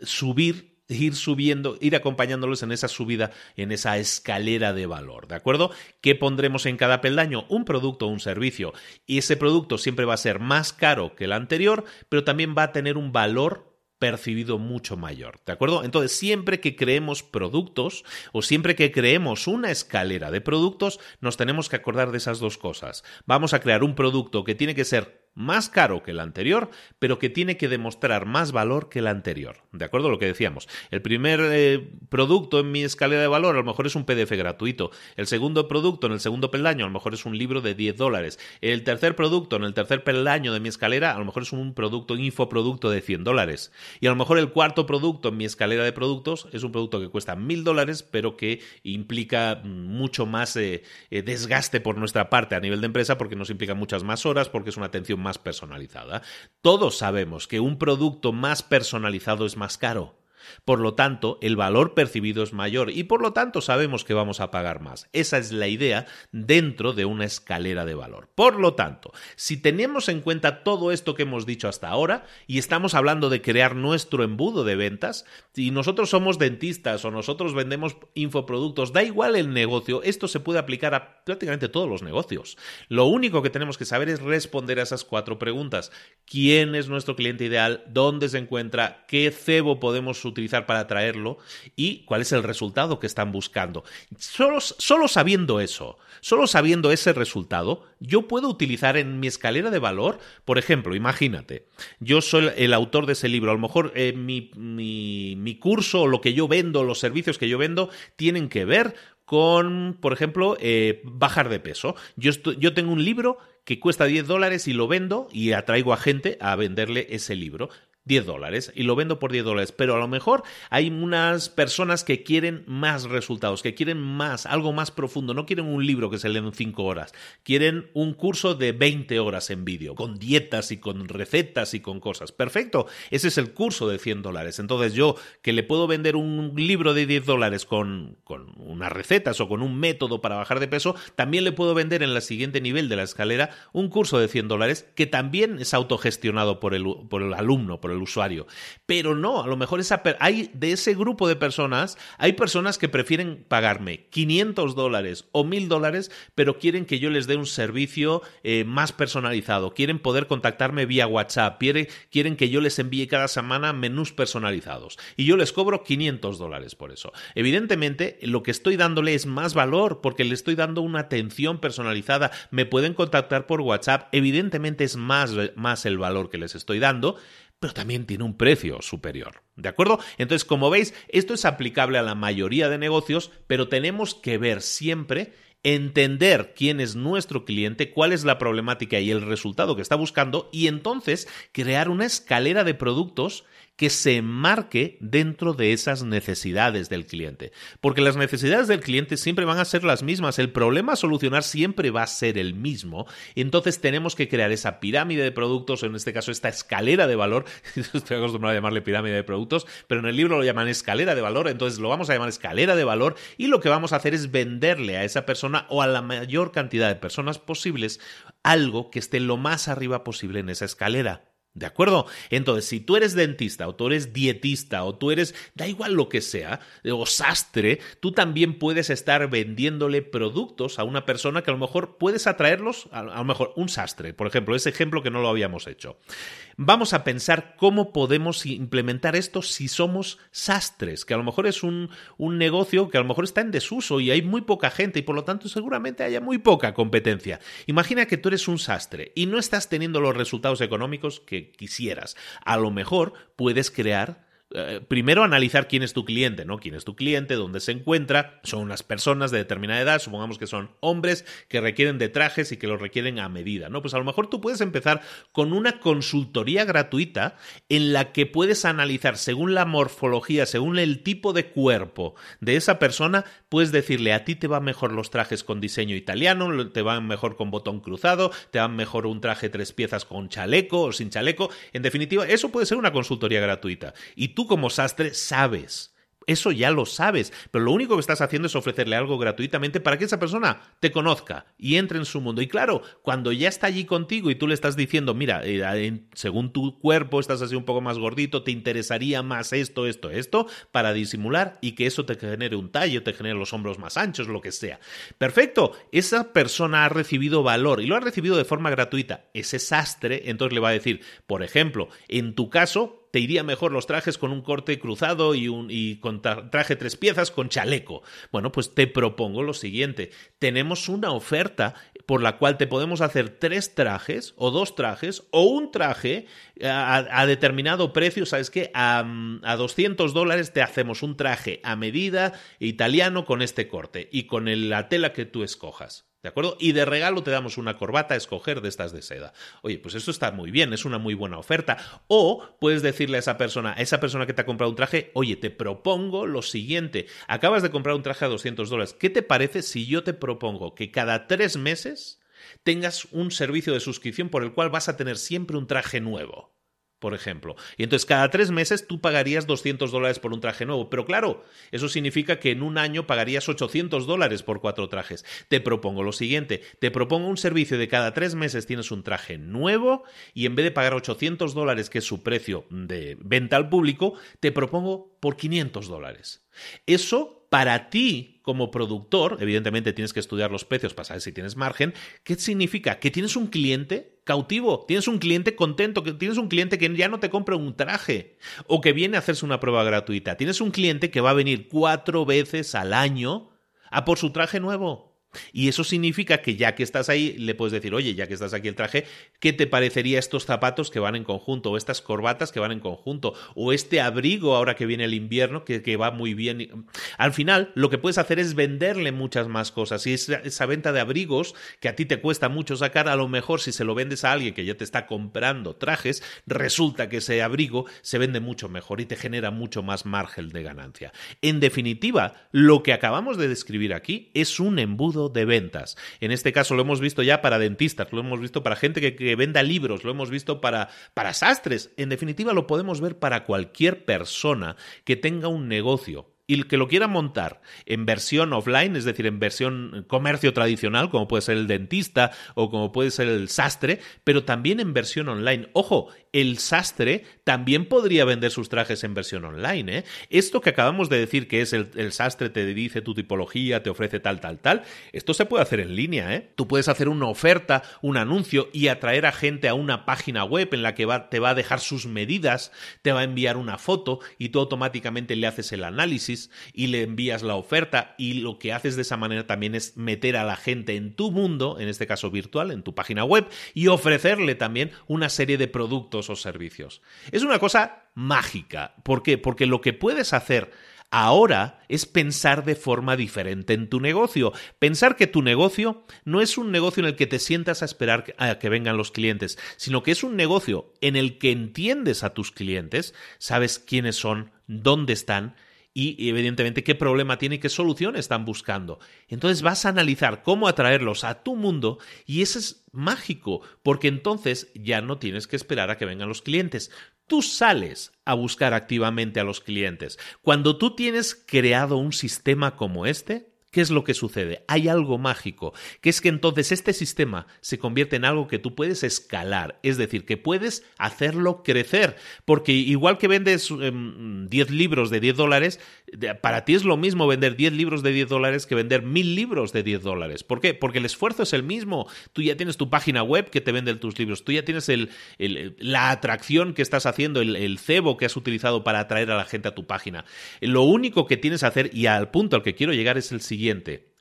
subir ir subiendo, ir acompañándolos en esa subida, en esa escalera de valor, ¿de acuerdo? ¿Qué pondremos en cada peldaño? Un producto o un servicio. Y ese producto siempre va a ser más caro que el anterior, pero también va a tener un valor percibido mucho mayor, ¿de acuerdo? Entonces, siempre que creemos productos o siempre que creemos una escalera de productos, nos tenemos que acordar de esas dos cosas. Vamos a crear un producto que tiene que ser más caro que el anterior, pero que tiene que demostrar más valor que el anterior. ¿De acuerdo? Lo que decíamos. El primer eh, producto en mi escalera de valor a lo mejor es un PDF gratuito. El segundo producto en el segundo peldaño a lo mejor es un libro de 10 dólares. El tercer producto en el tercer peldaño de mi escalera a lo mejor es un producto, un infoproducto de 100 dólares. Y a lo mejor el cuarto producto en mi escalera de productos es un producto que cuesta 1000 dólares, pero que implica mucho más eh, eh, desgaste por nuestra parte a nivel de empresa porque nos implica muchas más horas, porque es una atención más más personalizada. Todos sabemos que un producto más personalizado es más caro. Por lo tanto, el valor percibido es mayor y por lo tanto sabemos que vamos a pagar más. Esa es la idea dentro de una escalera de valor. Por lo tanto, si tenemos en cuenta todo esto que hemos dicho hasta ahora y estamos hablando de crear nuestro embudo de ventas, si nosotros somos dentistas o nosotros vendemos infoproductos, da igual el negocio, esto se puede aplicar a prácticamente todos los negocios. Lo único que tenemos que saber es responder a esas cuatro preguntas. ¿Quién es nuestro cliente ideal? ¿Dónde se encuentra? ¿Qué cebo podemos utilizar para atraerlo y cuál es el resultado que están buscando. Solo, solo sabiendo eso, solo sabiendo ese resultado, yo puedo utilizar en mi escalera de valor, por ejemplo, imagínate, yo soy el autor de ese libro, a lo mejor eh, mi, mi, curso o lo que yo vendo, los servicios que yo vendo, tienen que ver con, por ejemplo, eh, bajar de peso. Yo, yo tengo un libro que cuesta 10 dólares y lo vendo y atraigo a gente a venderle ese libro. 10 dólares y lo vendo por 10 dólares, pero a lo mejor hay unas personas que quieren más resultados, que quieren más, algo más profundo, no quieren un libro que se lee en 5 horas, quieren un curso de 20 horas en vídeo, con dietas y con recetas y con cosas. Perfecto, ese es el curso de 100 dólares. Entonces yo que le puedo vender un libro de 10 dólares con, con unas recetas o con un método para bajar de peso, también le puedo vender en el siguiente nivel de la escalera un curso de 100 dólares que también es autogestionado por el, por el alumno, por el usuario. Pero no, a lo mejor esa hay de ese grupo de personas, hay personas que prefieren pagarme 500 dólares o 1000 dólares, pero quieren que yo les dé un servicio eh, más personalizado, quieren poder contactarme vía WhatsApp, quieren, que yo les envíe cada semana menús personalizados. Y yo les cobro 500 dólares por eso. Evidentemente, lo que estoy dándole es más valor porque le estoy dando una atención personalizada, me pueden contactar por WhatsApp, evidentemente es más, más el valor que les estoy dando, pero también tiene un precio superior. ¿De acuerdo? Entonces, como veis, esto es aplicable a la mayoría de negocios, pero tenemos que ver siempre entender quién es nuestro cliente, cuál es la problemática y el resultado que está buscando y entonces crear una escalera de productos que se marque dentro de esas necesidades del cliente. Porque las necesidades del cliente siempre van a ser las mismas, el problema a solucionar siempre va a ser el mismo. Entonces tenemos que crear esa pirámide de productos, en este caso esta escalera de valor, [LAUGHS] estoy acostumbrado a llamarle pirámide de productos, pero en el libro lo llaman escalera de valor, entonces lo vamos a llamar escalera de valor y lo que vamos a hacer es venderle a esa persona o a la mayor cantidad de personas posibles algo que esté lo más arriba posible en esa escalera. ¿De acuerdo? Entonces, si tú eres dentista o tú eres dietista o tú eres, da igual lo que sea, o sastre, tú también puedes estar vendiéndole productos a una persona que a lo mejor puedes atraerlos, a, lo mejor un sastre, por ejemplo, ese ejemplo que no lo habíamos hecho. Vamos a pensar cómo podemos implementar esto si somos sastres, que a lo mejor es un, un negocio que a lo mejor está en desuso y hay muy poca gente y por lo tanto seguramente haya muy poca competencia. Imagina que tú eres un sastre y no estás teniendo los resultados económicos que quisieras. A lo mejor puedes crear eh, primero analizar quién es tu cliente, ¿no? ¿Quién es tu cliente? ¿Dónde se encuentra? Son unas personas de determinada edad, supongamos que son hombres que requieren de trajes y que los requieren a medida, ¿no? Pues a lo mejor tú puedes empezar con una consultoría gratuita en la que puedes analizar según la morfología, según el tipo de cuerpo de esa persona, puedes decirle a ti te van mejor los trajes con diseño italiano, te van mejor con botón cruzado, te van mejor un traje tres piezas con chaleco o sin chaleco. En definitiva, eso puede ser una consultoría gratuita. Y tú como sastre sabes Eso ya lo sabes, pero lo único que estás haciendo es ofrecerle algo gratuitamente para que esa persona te conozca y entre en su mundo. Y claro, cuando ya está allí contigo y tú le estás diciendo, mira, eh, según tu cuerpo estás así un poco más gordito, te interesaría más esto, esto, esto, para disimular y que eso te genere un tallo, te genere los hombros más anchos, lo que sea. Perfecto, esa persona ha recibido valor y lo ha recibido de forma gratuita. Ese sastre entonces le va a decir, por ejemplo, en tu caso, te iría mejor los trajes con un corte cruzado y, un, y con traje tres piezas con chaleco. Bueno, pues te propongo lo siguiente. Tenemos una oferta por la cual te podemos hacer tres trajes o dos trajes o un traje a, determinado precio. ¿Sabes qué? A, a 200 dólares te hacemos un traje a medida italiano con este corte y con la tela que tú escojas. ¿De acuerdo? Y de regalo te damos una corbata a escoger de estas de seda. Oye, pues esto está muy bien, es una muy buena oferta. O puedes decirle a esa persona, a esa persona que te ha comprado un traje, oye, te propongo lo siguiente. Acabas de comprar un traje a 200 dólares. ¿Qué te parece si yo te propongo que cada tres meses tengas un servicio de suscripción por el cual vas a tener siempre un traje nuevo? Por ejemplo. Y entonces cada tres meses tú pagarías 200 dólares por un traje nuevo. Pero claro, eso significa que en un año pagarías 800 dólares por cuatro trajes. Te propongo lo siguiente, te propongo un servicio de cada tres meses tienes un traje nuevo y en vez de pagar 800 dólares, que es su precio de venta al público, te propongo por 500 dólares. Eso para ti como productor, evidentemente tienes que estudiar los precios para saber si tienes margen, ¿qué significa? Que tienes un cliente cautivo, tienes un cliente contento, que tienes un cliente que ya no te compra un traje o que viene a hacerse una prueba gratuita, tienes un cliente que va a venir cuatro veces al año a por su traje nuevo. Y eso significa que ya que estás ahí, le puedes decir, oye, ya que estás aquí el traje, ¿qué te parecería estos zapatos que van en conjunto? O estas corbatas que van en conjunto? O este abrigo ahora que viene el invierno que, que va muy bien. Al final, lo que puedes hacer es venderle muchas más cosas. Y esa, esa venta de abrigos que a ti te cuesta mucho sacar, a lo mejor si se lo vendes a alguien que ya te está comprando trajes, resulta que ese abrigo se vende mucho mejor y te genera mucho más margen de ganancia. En definitiva, lo que acabamos de describir aquí es un embudo de ventas. En este caso lo hemos visto ya para dentistas, lo hemos visto para gente que, venda libros, lo hemos visto para, para sastres. En definitiva, lo podemos ver para cualquier persona que tenga un negocio y que lo quiera montar en versión offline, es decir, en versión comercio tradicional, como puede ser el dentista o como puede ser el sastre, pero también en versión online. Ojo, el sastre también podría vender sus trajes en versión online. ¿eh? Esto que acabamos de decir que es el, sastre te dice tu tipología, te ofrece tal, tal, tal, esto se puede hacer en línea. ¿eh? Tú puedes hacer una oferta, un anuncio y atraer a gente a una página web en la que te va a dejar sus medidas, te va a enviar una foto y tú automáticamente le haces el análisis y le envías la oferta y lo que haces de esa manera también es meter a la gente en tu mundo, en este caso virtual, en tu página web y ofrecerle también una serie de productos o servicios. Es una cosa mágica. ¿Por qué? Porque lo que puedes hacer Ahora es pensar de forma diferente en tu negocio. Pensar que tu negocio no es un negocio en el que te sientas a esperar a que vengan los clientes, sino que es un negocio en el que entiendes a tus clientes, sabes quiénes son, dónde están y evidentemente qué problema tiene y qué solución están buscando. Entonces vas a analizar cómo atraerlos a tu mundo y eso es mágico, porque entonces ya no tienes que esperar a que vengan los clientes. Tú sales a buscar activamente a los clientes. Cuando tú tienes creado un sistema como este, ¿Qué es lo que sucede? Hay algo mágico, que es que entonces este sistema se convierte en algo que tú puedes escalar, es decir, que puedes hacerlo crecer, porque igual que vendes 10 em, libros de 10 dólares, para ti es lo mismo vender 10 libros de 10 dólares que vender 1000 libros de 10 dólares. ¿Por qué? Porque el esfuerzo es el mismo. Tú ya tienes tu página web que te vende tus libros, tú ya tienes la atracción que estás haciendo, el, el cebo que has utilizado para atraer a la gente a tu página. Lo único que tienes que hacer, y al punto al que quiero llegar, es el siguiente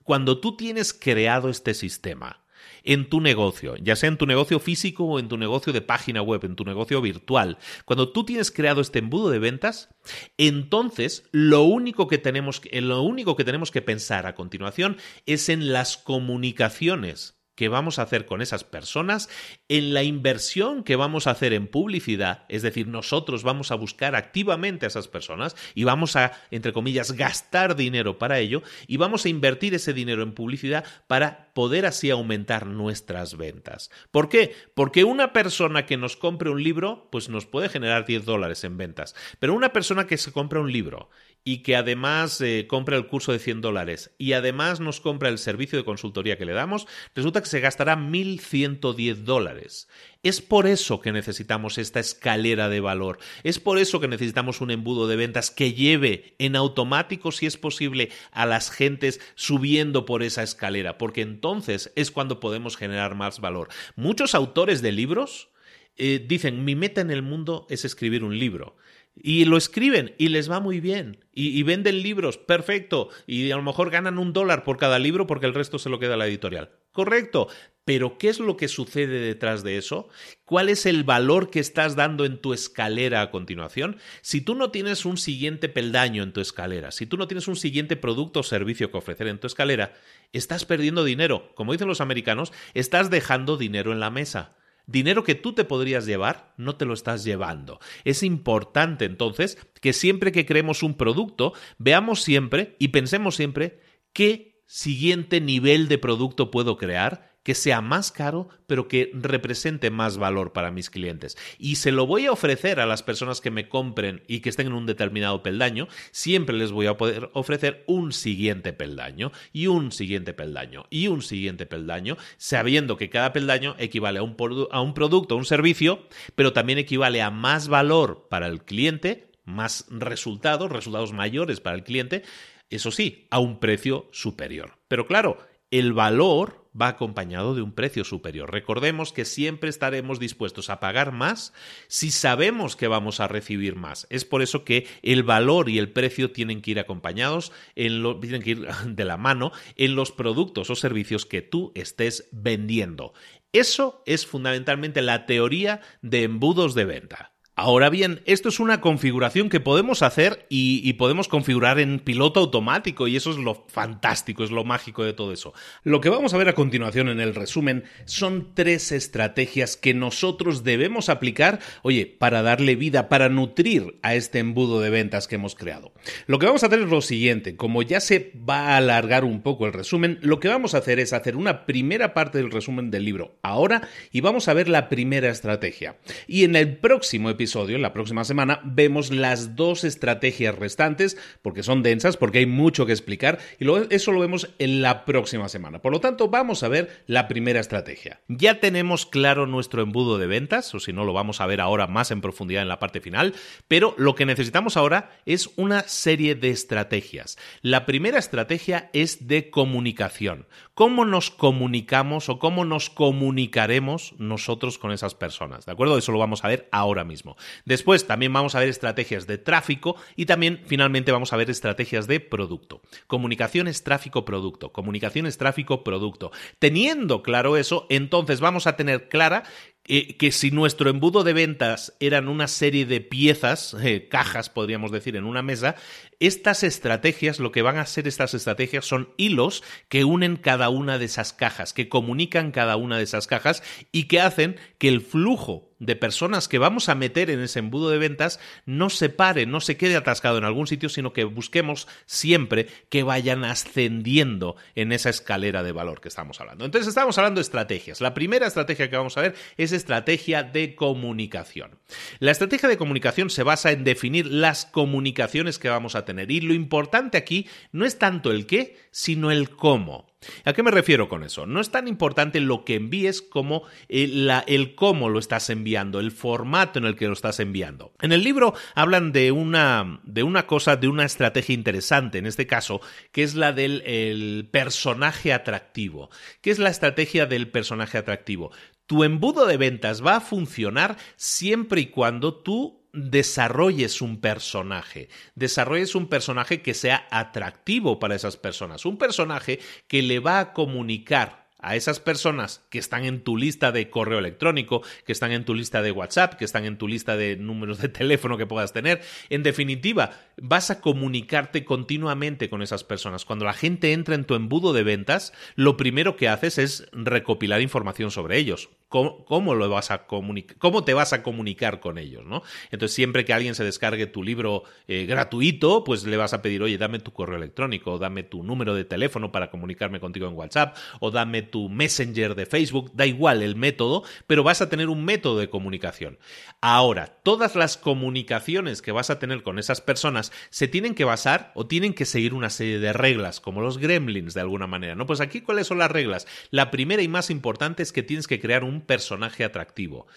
cuando tú tienes creado este sistema en tu negocio, ya sea en tu negocio físico o en tu negocio de página web, en tu negocio virtual, cuando tú tienes creado este embudo de ventas, entonces lo único que tenemos, lo único que, tenemos que pensar a continuación es en las comunicaciones que vamos a hacer con esas personas, en la inversión que vamos a hacer en publicidad, es decir, nosotros vamos a buscar activamente a esas personas y vamos a, entre comillas, gastar dinero para ello y vamos a invertir ese dinero en publicidad para poder así aumentar nuestras ventas. ¿Por qué? Porque una persona que nos compre un libro, pues nos puede generar 10 dólares en ventas, pero una persona que se compra un libro y que además eh, compra el curso de 100 dólares y además nos compra el servicio de consultoría que le damos, resulta que se gastará 1.110 dólares. Es por eso que necesitamos esta escalera de valor. Es por eso que necesitamos un embudo de ventas que lleve en automático, si es posible, a las gentes subiendo por esa escalera, porque entonces es cuando podemos generar más valor. Muchos autores de libros eh, dicen, mi meta en el mundo es escribir un libro. Y lo escriben y les va muy bien. Y, venden libros, perfecto. Y a lo mejor ganan un dólar por cada libro porque el resto se lo queda la editorial. Correcto. Pero ¿qué es lo que sucede detrás de eso? ¿Cuál es el valor que estás dando en tu escalera a continuación? Si tú no tienes un siguiente peldaño en tu escalera, si tú no tienes un siguiente producto o servicio que ofrecer en tu escalera, estás perdiendo dinero. Como dicen los americanos, estás dejando dinero en la mesa. Dinero que tú te podrías llevar, no te lo estás llevando. Es importante entonces que siempre que creemos un producto, veamos siempre y pensemos siempre qué siguiente nivel de producto puedo crear que sea más caro, pero que represente más valor para mis clientes. Y se lo voy a ofrecer a las personas que me compren y que estén en un determinado peldaño, siempre les voy a poder ofrecer un siguiente peldaño y un siguiente peldaño y un siguiente peldaño, sabiendo que cada peldaño equivale a un, a un producto, a un servicio, pero también equivale a más valor para el cliente, más resultados, resultados mayores para el cliente, eso sí, a un precio superior. Pero claro, el valor va acompañado de un precio superior. Recordemos que siempre estaremos dispuestos a pagar más si sabemos que vamos a recibir más. Es por eso que el valor y el precio tienen que ir acompañados, tienen que ir [LAUGHS] de la mano en los productos o servicios que tú estés vendiendo. Eso es fundamentalmente la teoría de embudos de venta. Ahora bien, esto es una configuración que podemos hacer y, podemos configurar en piloto automático y eso es lo fantástico, es lo mágico de todo eso. Lo que vamos a ver a continuación en el resumen son tres estrategias que nosotros debemos aplicar, oye, para darle vida, para nutrir a este embudo de ventas que hemos creado. Lo que vamos a hacer es lo siguiente, como ya se va a alargar un poco el resumen, lo que vamos a hacer es hacer una primera parte del resumen del libro ahora y vamos a ver la primera estrategia. Y en el próximo episodio en la próxima semana, vemos las dos estrategias restantes, porque son densas, porque hay mucho que explicar, y eso lo vemos en la próxima semana. Por lo tanto, vamos a ver la primera estrategia. Ya tenemos claro nuestro embudo de ventas, o si no, lo vamos a ver ahora más en profundidad en la parte final, pero lo que necesitamos ahora es una serie de estrategias. La primera estrategia es de comunicación. ¿Cómo nos comunicamos o cómo nos comunicaremos nosotros con esas personas? ¿De acuerdo? Eso lo vamos a ver ahora mismo. Después también vamos a ver estrategias de tráfico y también finalmente vamos a ver estrategias de producto. Comunicación es tráfico producto, comunicación es tráfico producto. Teniendo claro eso, entonces vamos a tener clara eh, que si nuestro embudo de ventas eran una serie de piezas, eh, cajas podríamos decir, en una mesa, estas estrategias, lo que van a ser estas estrategias son hilos que unen cada una de esas cajas, que comunican cada una de esas cajas y que hacen que el flujo de personas que vamos a meter en ese embudo de ventas no se pare, no se quede atascado en algún sitio, sino que busquemos siempre que vayan ascendiendo en esa escalera de valor que estamos hablando. Entonces estamos hablando de estrategias. La primera estrategia que vamos a ver es estrategia de comunicación. La estrategia de comunicación se basa en definir las comunicaciones que vamos a tener y lo importante aquí no es tanto el qué, sino el cómo. ¿A qué me refiero con eso? No es tan importante lo que envíes como el, el, cómo lo estás enviando, el formato en el que lo estás enviando. En el libro hablan de una, de una cosa, de una estrategia interesante, en este caso, que es la del personaje atractivo. ¿Qué es la estrategia del personaje atractivo? Tu embudo de ventas va a funcionar siempre y cuando tú desarrolles un personaje, desarrolles un personaje que sea atractivo para esas personas, un personaje que le va a comunicar a esas personas que están en tu lista de correo electrónico, que están en tu lista de WhatsApp, que están en tu lista de números de [LAUGHS] teléfono que puedas tener. En definitiva, vas a comunicarte continuamente con esas personas. Cuando la gente entra en tu embudo de ventas, lo primero que haces es recopilar información sobre ellos. ¿Cómo, lo vas a ¿Cómo te vas a comunicar con ellos? ¿no? Entonces, siempre que alguien se descargue tu libro eh, gratuito, pues le vas a pedir, oye, dame tu correo electrónico, o dame tu número de teléfono para comunicarme contigo en WhatsApp, o dame tu Messenger de Facebook, da igual el método, pero vas a tener un método de comunicación. Ahora, todas las comunicaciones que vas a tener con esas personas se tienen que basar o tienen que seguir una serie de reglas, como los gremlins de alguna manera, ¿no? Pues aquí, ¿cuáles son las reglas? La primera y más importante es que tienes que crear un personaje atractivo,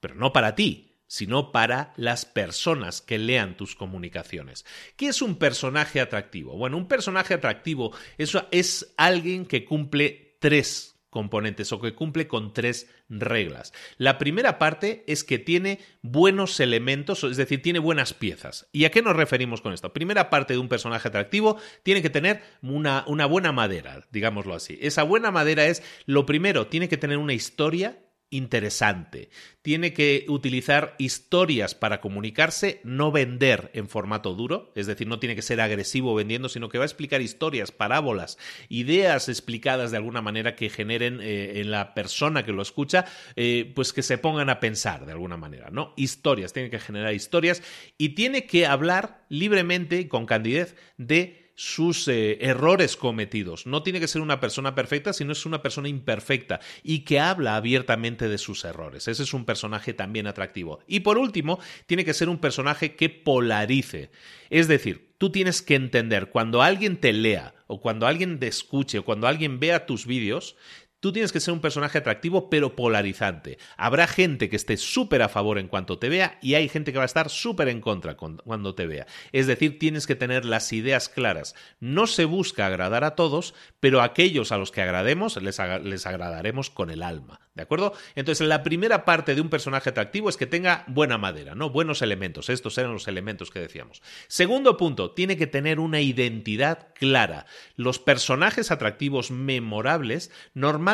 pero no para ti, sino para las personas que lean tus comunicaciones. ¿Qué es un personaje atractivo? Bueno, un personaje atractivo es alguien que cumple tres componentes o que cumple con tres reglas. La primera parte es que tiene buenos elementos, es decir, tiene buenas piezas. ¿Y a qué nos referimos con esto? Primera parte de un personaje atractivo tiene que tener una, una buena madera, digámoslo así. Esa buena madera es, lo primero, tiene que tener una historia interesante. Tiene que utilizar historias para comunicarse, no vender en formato duro, es decir, no tiene que ser agresivo vendiendo, sino que va a explicar historias, parábolas, ideas explicadas de alguna manera que generen eh, en la persona que lo escucha, eh, pues que se pongan a pensar de alguna manera, ¿no? Historias, tiene que generar historias y tiene que hablar libremente, con candidez, de sus eh, errores cometidos. No tiene que ser una persona perfecta, sino es una persona imperfecta y que habla abiertamente de sus errores. Ese es un personaje también atractivo. Y por último, tiene que ser un personaje que polarice. Es decir, tú tienes que entender cuando alguien te lea o cuando alguien te escuche o cuando alguien vea tus vídeos, Tú tienes que ser un personaje atractivo pero polarizante. Habrá gente que esté súper a favor en cuanto te vea y hay gente que va a estar súper en contra cuando te vea. Es decir, tienes que tener las ideas claras. No se busca agradar a todos, pero a aquellos a los que agrademos les, les agradaremos con el alma. ¿De acuerdo? Entonces, la primera parte de un personaje atractivo es que tenga buena madera, ¿no? Buenos elementos. Estos eran los elementos que decíamos. Segundo punto, tiene que tener una identidad clara. Los personajes atractivos memorables normalmente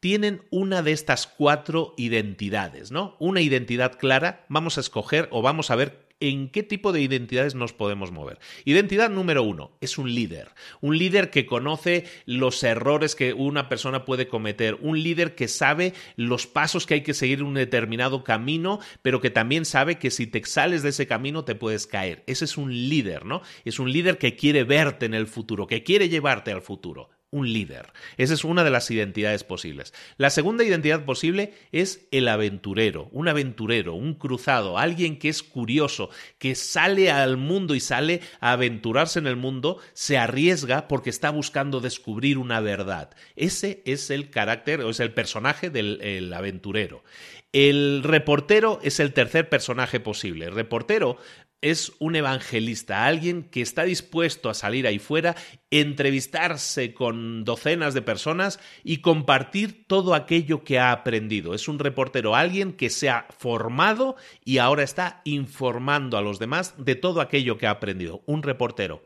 tienen una de estas cuatro identidades, ¿no? Una identidad clara, vamos a escoger o vamos a ver en qué tipo de identidades nos podemos mover. Identidad número uno es un líder, un líder que conoce los errores que una persona puede cometer, un líder que sabe los pasos que hay que seguir en un determinado camino, pero que también sabe que si te sales de ese camino te puedes caer. Ese es un líder, ¿no? Es un líder que quiere verte en el futuro, que quiere llevarte al futuro un líder. Esa es una de las identidades posibles. La segunda identidad posible es el aventurero, un aventurero, un cruzado, alguien que es curioso, que sale al mundo y sale a aventurarse en el mundo, se arriesga porque está buscando descubrir una verdad. Ese es el carácter o es el personaje del aventurero. El reportero es el tercer personaje posible. El reportero es un evangelista, alguien que está dispuesto a salir ahí fuera, entrevistarse con docenas de personas y compartir todo aquello que ha aprendido. Es un reportero, alguien que se ha formado y ahora está informando a los demás de todo aquello que ha aprendido. Un reportero.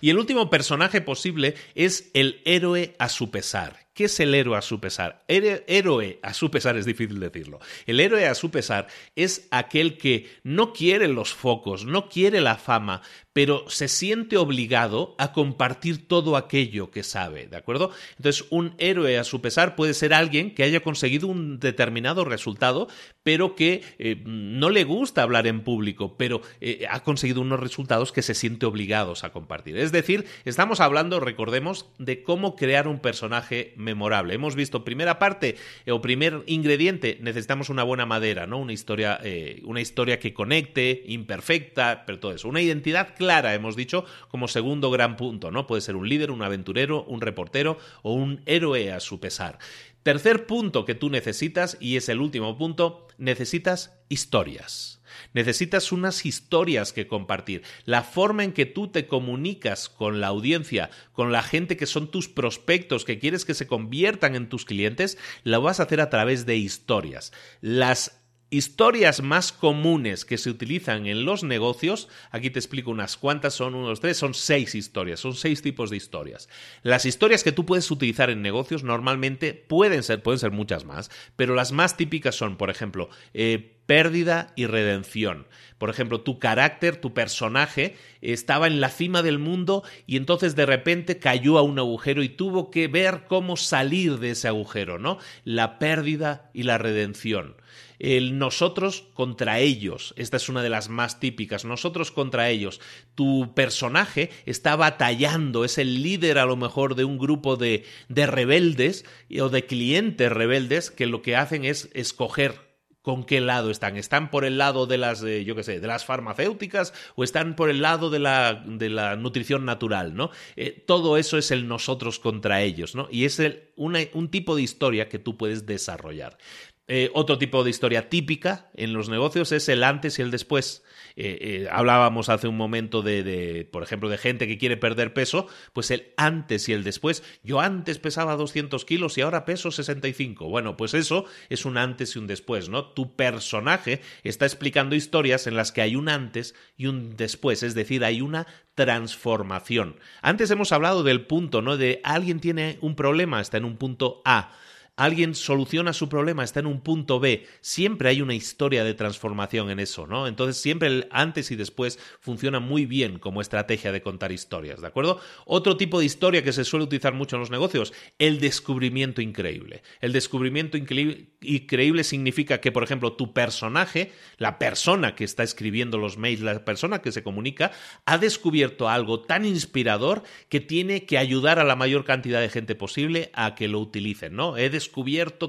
Y el último personaje posible es el héroe a su pesar. ¿Qué es el héroe a su pesar? héroe a su pesar es difícil decirlo. El héroe a su pesar es aquel que no quiere los focos, no quiere la fama, pero se siente obligado a compartir todo aquello que sabe, ¿de acuerdo? Entonces, un héroe a su pesar puede ser alguien que haya conseguido un determinado resultado, pero que eh, no le gusta hablar en público, pero eh, ha conseguido unos resultados que se siente obligados a compartir. Es decir, estamos hablando, recordemos, de cómo crear un personaje memorable. Hemos visto primera parte eh, o primer ingrediente, necesitamos una buena madera, ¿no? Una historia, eh, una historia que conecte, imperfecta, pero todo eso. Una identidad clara, hemos dicho, como segundo gran punto, ¿no? Puede ser un líder, un aventurero, un reportero o un héroe a su pesar. Tercer punto que tú necesitas, y es el último punto, necesitas historias. Necesitas unas historias que compartir. La forma en que tú te comunicas con la audiencia, con la gente que son tus prospectos, que quieres que se conviertan en tus clientes, la vas a hacer a través de historias. Las Historias más comunes que se utilizan en los negocios, aquí te explico unas cuantas, son unos tres, son seis historias, son seis tipos de historias. Las historias que tú puedes utilizar en negocios normalmente pueden ser, pueden ser muchas más, pero las más típicas son, por ejemplo, eh, pérdida y redención. Por ejemplo, tu carácter, tu personaje estaba en la cima del mundo y entonces de repente cayó a un agujero y tuvo que ver cómo salir de ese agujero, ¿no? La pérdida y la redención el nosotros contra ellos. Esta es una de las más típicas, nosotros contra ellos. Tu personaje está batallando, es el líder a lo mejor de un grupo de, de rebeldes o de clientes rebeldes que lo que hacen es escoger con qué lado están. ¿Están por el lado de las, eh, yo qué sé, de las farmacéuticas o están por el lado de la, de la nutrición natural, ¿no? Eh, todo eso es el nosotros contra ellos, ¿no? Y es el, un tipo de historia que tú puedes desarrollar. Eh, otro tipo de historia típica en los negocios es el antes y el después. Eh, eh, hablábamos hace un momento de, por ejemplo, de gente que quiere perder peso, pues el antes y el después. Yo antes pesaba 200 kilos y ahora peso 65. Bueno, pues eso es un antes y un después, ¿no? Tu personaje está explicando historias en las que hay un antes y un después, es decir, hay una transformación. Antes hemos hablado del punto, ¿no? De alguien tiene un problema, está en un punto A alguien soluciona su problema, está en un punto B, siempre hay una historia de transformación en eso, ¿no? Entonces siempre el antes y después funciona muy bien como estrategia de contar historias, ¿de acuerdo? Otro tipo de historia que se suele utilizar mucho en los negocios, el descubrimiento increíble. El descubrimiento increíble significa que, por ejemplo, tu personaje, la persona que está escribiendo los mails, la persona que se comunica, ha descubierto algo tan inspirador que tiene que ayudar a la mayor cantidad de gente posible a que lo utilicen, ¿no? He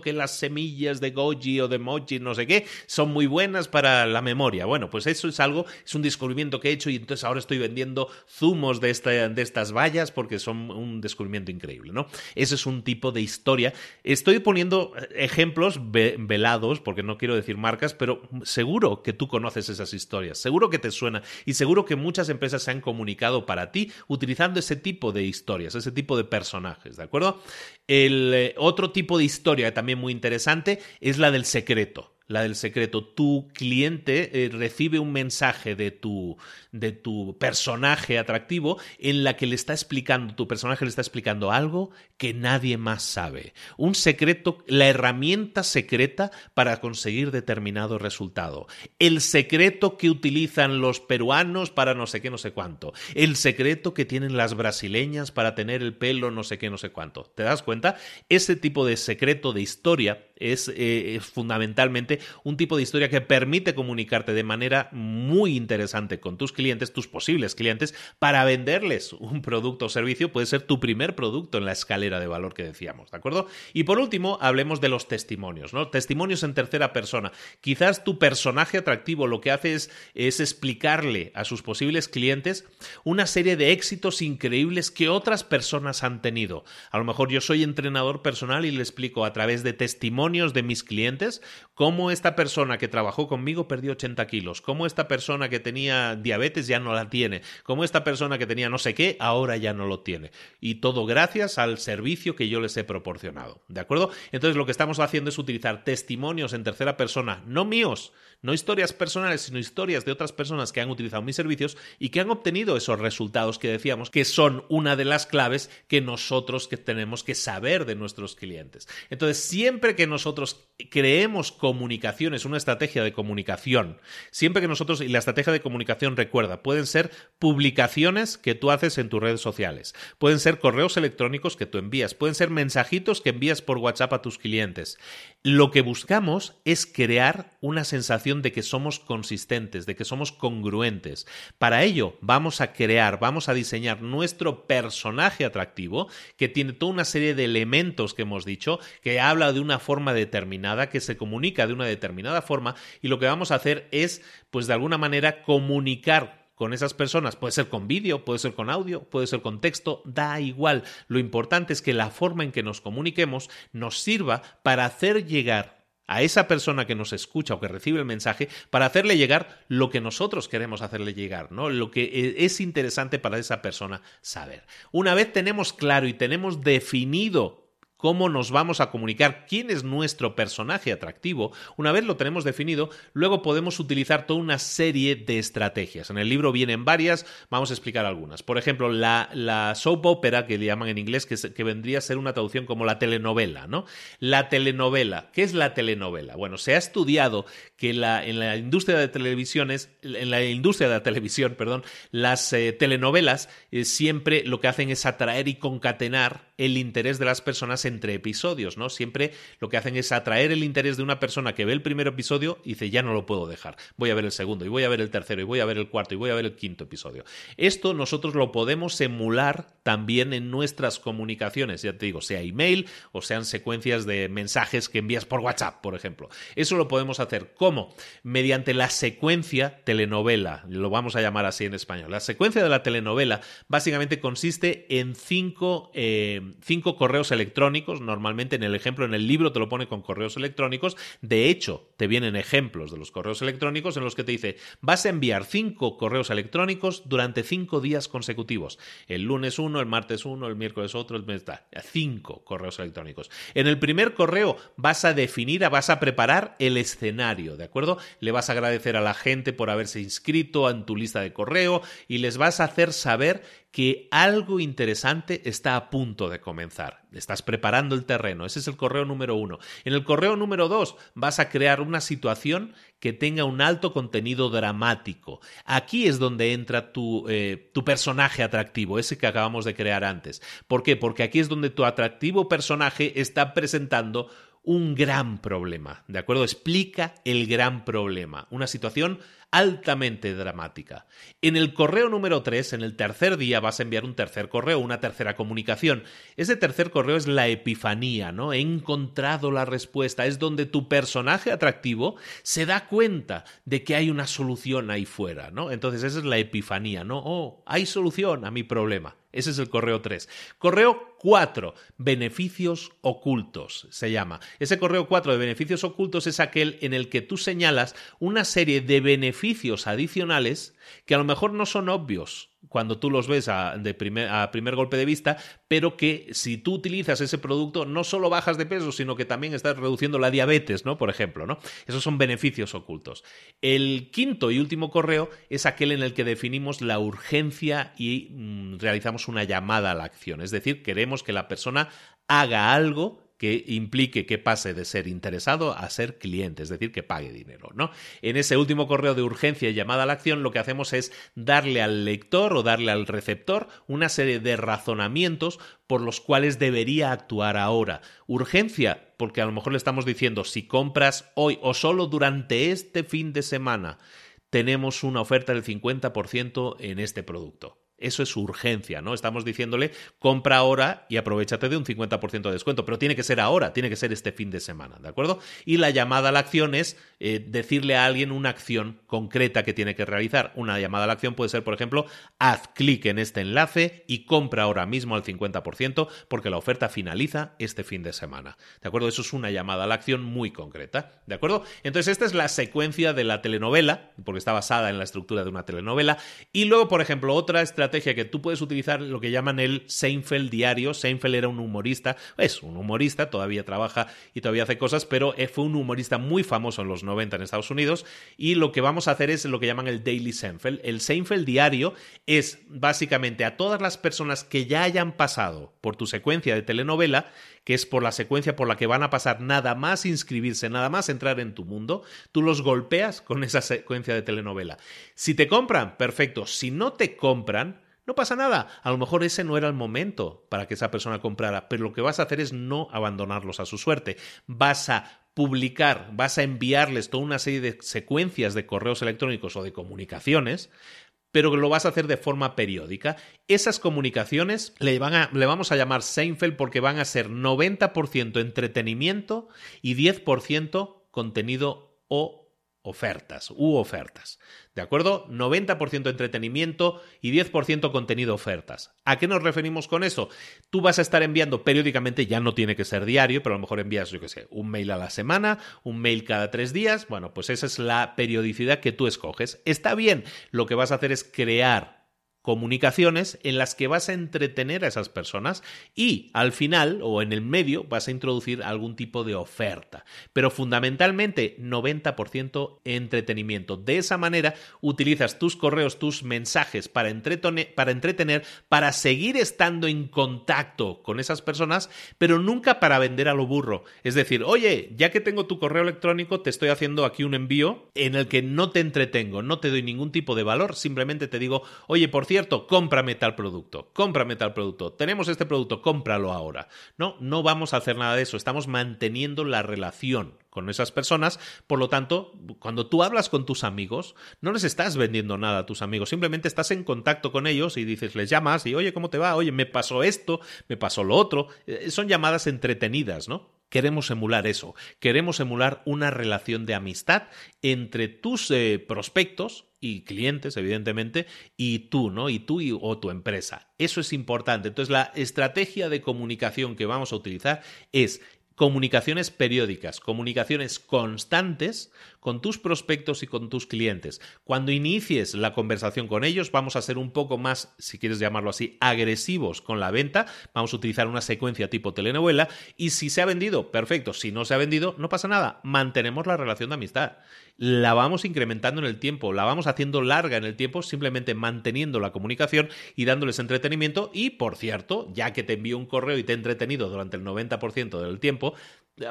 que las semillas de goji o de mochi, no sé qué, son muy buenas para la memoria. Bueno, pues eso es algo, es un descubrimiento que he hecho y entonces ahora estoy vendiendo zumos de, de estas vallas porque son un descubrimiento increíble, ¿no? Ese es un tipo de historia. Estoy poniendo ejemplos velados, porque no quiero decir marcas, pero seguro que tú conoces esas historias, seguro que te suena y seguro que muchas empresas se han comunicado para ti utilizando ese tipo de historias, ese tipo de personajes, ¿de acuerdo? El eh, otro tipo de historia también muy interesante es la del secreto la del secreto. Tu cliente eh, recibe un mensaje de tu, de tu personaje atractivo en la que le está explicando, tu personaje le está explicando algo que nadie más sabe. Un secreto, la herramienta secreta para conseguir determinado resultado. El secreto que utilizan los peruanos para no sé qué, no sé cuánto. El secreto que tienen las brasileñas para tener el pelo no sé qué, no sé cuánto. ¿Te das cuenta? Ese tipo de secreto de historia es, eh, es fundamentalmente un tipo de historia que permite comunicarte de manera muy interesante con tus clientes, tus posibles clientes, para venderles un producto o servicio. Puede ser tu primer producto en la escalera de valor que decíamos, ¿de acuerdo? Y por último, hablemos de los testimonios, ¿no? Testimonios en tercera persona. Quizás tu personaje atractivo lo que hace es, es explicarle a sus posibles clientes una serie de éxitos increíbles que otras personas han tenido. A lo mejor yo soy entrenador personal y le explico a través de testimonios de mis clientes cómo esta persona que trabajó conmigo perdió 80 kilos, cómo esta persona que tenía diabetes ya no la tiene, cómo esta persona que tenía no sé qué ahora ya no lo tiene. Y todo gracias al servicio que yo les he proporcionado. ¿De acuerdo? Entonces lo que estamos haciendo es utilizar testimonios en tercera persona, no míos, no historias personales, sino historias de otras personas que han utilizado mis servicios y que han obtenido esos resultados que decíamos que son una de las claves que nosotros que tenemos que saber de nuestros clientes. Entonces, siempre que nosotros creemos comunicaciones, una estrategia de comunicación. Siempre que nosotros, y la estrategia de comunicación, recuerda, pueden ser publicaciones que tú haces en tus redes sociales, pueden ser correos electrónicos que tú envías, pueden ser mensajitos que envías por WhatsApp a tus clientes. Lo que buscamos es crear una sensación de que somos consistentes, de que somos congruentes. Para ello, vamos a crear, vamos a diseñar nuestro personaje atractivo que tiene toda una serie de elementos que hemos dicho, que habla de una forma determinada, que se comunica de una determinada forma y lo que vamos a hacer es, pues de alguna manera, comunicar con esas personas. Puede ser con vídeo, puede ser con audio, puede ser con texto, da igual. Lo importante es que la forma en que nos comuniquemos nos sirva para hacer llegar a esa persona que nos escucha o que recibe el mensaje para hacerle llegar lo que nosotros queremos hacerle llegar, ¿no? Lo que e, es interesante para esa persona saber. Una vez tenemos claro y tenemos definido cómo nos vamos a comunicar, quién es nuestro personaje atractivo, una vez lo tenemos definido, luego podemos utilizar toda una serie de estrategias. En el libro vienen varias, vamos a explicar algunas. Por ejemplo, la, soap opera, que le llaman en inglés, que, vendría a ser una traducción como la telenovela, ¿no? La telenovela. ¿Qué es la telenovela? Bueno, se ha estudiado que en la industria de televisiones, en la industria de la televisión, perdón, las eh, telenovelas eh, siempre lo que hacen es atraer y concatenar el interés de las personas entre episodios, ¿no? Siempre lo que hacen es atraer el interés de una persona que ve el primer episodio y dice, ya no lo puedo dejar, voy a ver el segundo, y voy a ver el tercero, y voy a ver el cuarto, y voy a ver el quinto episodio. Esto nosotros lo podemos emular también en nuestras comunicaciones, ya te digo, sea email o sean secuencias de mensajes que envías por WhatsApp, por ejemplo. Eso lo podemos hacer. ¿Cómo? Mediante la secuencia telenovela, lo vamos a llamar así en español. La secuencia de la telenovela básicamente consiste en cinco... Eh, cinco correos electrónicos. Normalmente en el ejemplo, en el libro te lo pone con correos electrónicos. De hecho, te vienen ejemplos de los correos electrónicos en los que te dice, vas a enviar cinco correos electrónicos durante cinco días consecutivos. El lunes uno, el martes uno, el miércoles otro, el mes cinco correos electrónicos. En el primer correo vas a definir, vas a preparar el escenario, ¿de acuerdo? Le vas a agradecer a la gente por haberse inscrito en tu lista de correo y les vas a hacer saber que algo interesante está a punto de comenzar. Estás preparando el terreno. Ese es el correo número uno. En el correo número dos vas a crear una situación que tenga un alto contenido dramático. Aquí es donde entra tu, eh, tu personaje atractivo, ese que acabamos de crear antes. ¿Por qué? Porque aquí es donde tu atractivo personaje está presentando un gran problema, ¿de acuerdo? Explica el gran problema, una situación altamente dramática. En el correo número 3, en el tercer día, vas a enviar un tercer correo, una tercera comunicación. Ese tercer correo es la epifanía, ¿no? He encontrado la respuesta. Es donde tu personaje atractivo se da cuenta de que hay una solución ahí fuera, ¿no? Entonces esa es la epifanía, ¿no? Oh, hay solución a mi problema. Ese es el correo 3. Correo 4, beneficios ocultos, se llama. Ese correo 4 de beneficios ocultos es aquel en el que tú señalas una serie de beneficios adicionales que a lo mejor no son obvios cuando tú los ves a, primer golpe de vista, pero que si tú utilizas ese producto no solo bajas de peso, sino que también estás reduciendo la diabetes, ¿no? Por ejemplo, ¿no? Esos son beneficios ocultos. El quinto y último correo es aquel en el que definimos la urgencia y mm, realizamos una llamada a la acción. Es decir, queremos que la persona haga algo que implique que pase de ser interesado a ser cliente, es decir, que pague dinero, ¿no? En ese último correo de urgencia y llamada a la acción, lo que hacemos es darle al lector o darle al receptor una serie de razonamientos por los cuales debería actuar ahora. Urgencia, porque a lo mejor le estamos diciendo, si compras hoy o solo durante este fin de semana, tenemos una oferta del 50% en este producto. Eso es urgencia, ¿no? Estamos diciéndole, compra ahora y aprovechate de un 50% de descuento, pero tiene que ser ahora, tiene que ser este fin de semana, ¿de acuerdo? Y la llamada a la acción es eh, decirle a alguien una acción concreta que tiene que realizar. Una llamada a la acción puede ser, por ejemplo, haz clic en este enlace y compra ahora mismo al 50% porque la oferta finaliza este fin de semana, ¿de acuerdo? Eso es una llamada a la acción muy concreta, ¿de acuerdo? Entonces, esta es la secuencia de la telenovela, porque está basada en la estructura de una telenovela, y luego, por ejemplo, otra estrategia que tú puedes utilizar lo que llaman el Seinfeld diario. Seinfeld era un humorista, es un humorista, todavía trabaja y todavía hace cosas, pero eh, fue un humorista muy famoso en los 90 en Estados Unidos y lo que vamos a hacer es lo que llaman el Daily Seinfeld. El Seinfeld diario es básicamente a todas las personas que ya hayan pasado por tu secuencia de telenovela, que es por la secuencia por la que van a pasar nada más inscribirse, nada más entrar en tu mundo, tú los golpeas con esa secuencia de telenovela. Si te compran, perfecto. Si no te compran, no pasa nada. A lo mejor ese no era el momento para que esa persona comprara, pero lo que vas a hacer es no abandonarlos a su suerte. Vas a publicar, vas a enviarles toda una serie de secuencias de correos electrónicos o de comunicaciones pero lo vas a hacer de forma periódica. Esas comunicaciones le, van a, le vamos a llamar Seinfeld porque van a ser 90% entretenimiento y 10% contenido o ofertas u ofertas. ¿De acuerdo? 90% entretenimiento y 10% contenido ofertas. ¿A qué nos referimos con eso? Tú vas a estar enviando periódicamente, ya no tiene que ser diario, pero a lo mejor envías, yo qué sé, un mail a la semana, un mail cada tres días. Bueno, pues esa es la periodicidad que tú escoges. Está bien, lo que vas a hacer es crear comunicaciones en las que vas a entretener a esas personas y al final o en el medio vas a introducir algún tipo de oferta. Pero fundamentalmente 90% entretenimiento. De esa manera utilizas tus correos, tus mensajes para, entretener, para entretener, para seguir estando en contacto con esas personas, pero nunca para vender a lo burro. Es decir, oye, ya que tengo tu correo electrónico, te estoy haciendo aquí un envío en el que no te entretengo, no te doy ningún tipo de valor, simplemente te digo, oye, por cierto, cómprame tal producto, cómprame tal producto, tenemos este producto, cómpralo ahora. No, no vamos a hacer nada de eso, estamos manteniendo la relación con esas personas, por lo tanto, cuando tú hablas con tus amigos, no les estás vendiendo nada a tus amigos, simplemente estás en contacto con ellos y dices, les llamas y, oye, ¿cómo te va? Oye, me pasó esto, me pasó lo otro. Eh, son llamadas entretenidas, ¿no? Queremos emular eso, queremos emular una relación de amistad entre tus eh, prospectos y clientes, evidentemente, y tú, ¿no? Y tú o tu empresa. Eso es importante. Entonces, la estrategia de comunicación que vamos a utilizar es comunicaciones periódicas, comunicaciones constantes con tus prospectos y con tus clientes. Cuando inicies la conversación con ellos, vamos a ser un poco más, si quieres llamarlo así, agresivos con la venta. Vamos a utilizar una secuencia tipo telenovela. Y si se ha vendido, perfecto. Si no se ha vendido, no pasa nada. Mantenemos la relación de amistad. La vamos incrementando en el tiempo, la vamos haciendo larga en el tiempo, simplemente manteniendo la comunicación y dándoles entretenimiento. Y, por cierto, ya que te envío un correo y te he entretenido durante el 90% del tiempo,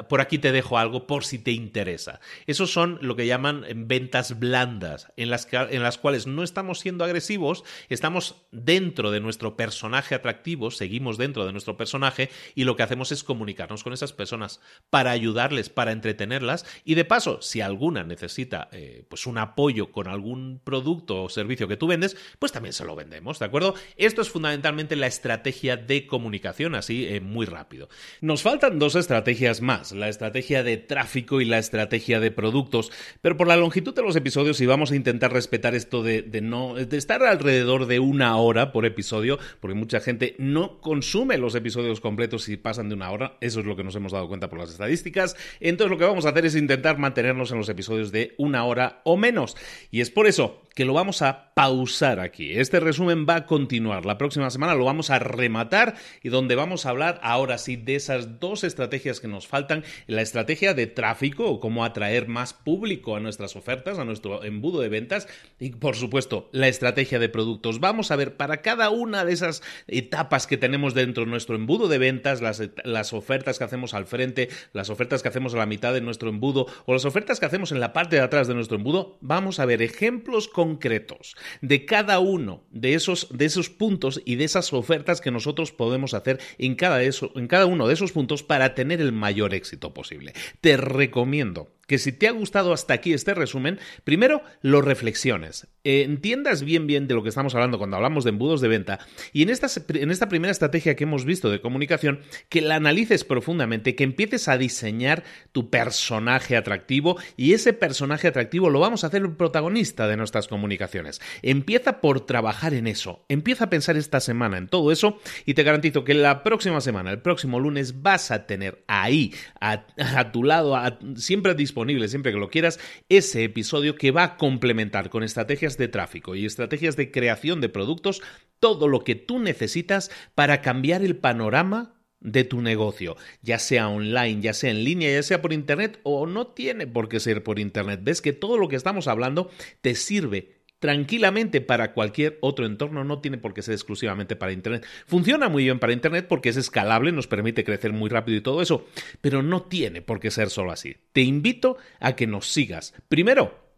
por aquí te dejo algo por si te interesa. Esos son lo que llaman ventas blandas, en las, en las cuales no estamos siendo agresivos, estamos dentro de nuestro personaje atractivo, seguimos dentro de nuestro personaje y lo que hacemos es comunicarnos con esas personas para ayudarles, para entretenerlas y de paso, si alguna necesita eh, pues un apoyo con algún producto o servicio que tú vendes, pues también se lo vendemos, ¿de acuerdo? Esto es fundamentalmente la estrategia de comunicación, así eh, muy rápido. Nos faltan dos estrategias más la estrategia de tráfico y la estrategia de productos, pero por la longitud de los episodios y vamos a intentar respetar esto de, no de estar alrededor de una hora por episodio, porque mucha gente no consume los episodios completos si pasan de una hora, eso es lo que nos hemos dado cuenta por las estadísticas, entonces lo que vamos a hacer es intentar mantenernos en los episodios de una hora o menos, y es por eso que lo vamos a pausar aquí. Este resumen va a continuar. La próxima semana lo vamos a rematar y donde vamos a hablar ahora sí de esas dos estrategias que nos faltan. La estrategia de tráfico o cómo atraer más público a nuestras ofertas, a nuestro embudo de ventas y por supuesto la estrategia de productos. Vamos a ver para cada una de esas etapas que tenemos dentro de nuestro embudo de ventas, las, las ofertas que hacemos al frente, las ofertas que hacemos a la mitad de nuestro embudo o las ofertas que hacemos en la parte de atrás de nuestro embudo, vamos a ver ejemplos concretos de cada uno de esos, de esos puntos y de esas ofertas que nosotros podemos hacer en cada, eso, en cada uno de esos puntos para tener el mayor éxito posible. Te recomiendo que si te ha gustado hasta aquí este resumen, primero lo reflexiones, entiendas bien bien de lo que estamos hablando cuando hablamos de embudos de venta y en esta, en esta primera estrategia que hemos visto de comunicación, que la analices profundamente, que empieces a diseñar tu personaje atractivo y ese personaje atractivo lo vamos a hacer el protagonista de nuestras comunicaciones. Empieza por trabajar en eso, empieza a pensar esta semana en todo eso y te garantizo que la próxima semana, el próximo lunes, vas a tener ahí, a, tu lado, siempre disponible siempre que lo quieras ese episodio que va a complementar con estrategias de tráfico y estrategias de creación de productos todo lo que tú necesitas para cambiar el panorama de tu negocio, ya sea online, ya sea en línea, ya sea por internet o no tiene por qué ser por internet. Ves que todo lo que estamos hablando te sirve tranquilamente para cualquier otro entorno, no tiene por qué ser exclusivamente para Internet. Funciona muy bien para Internet porque es escalable, nos permite crecer muy rápido y todo eso, pero no tiene por qué ser solo así. Te invito a que nos sigas. Primero,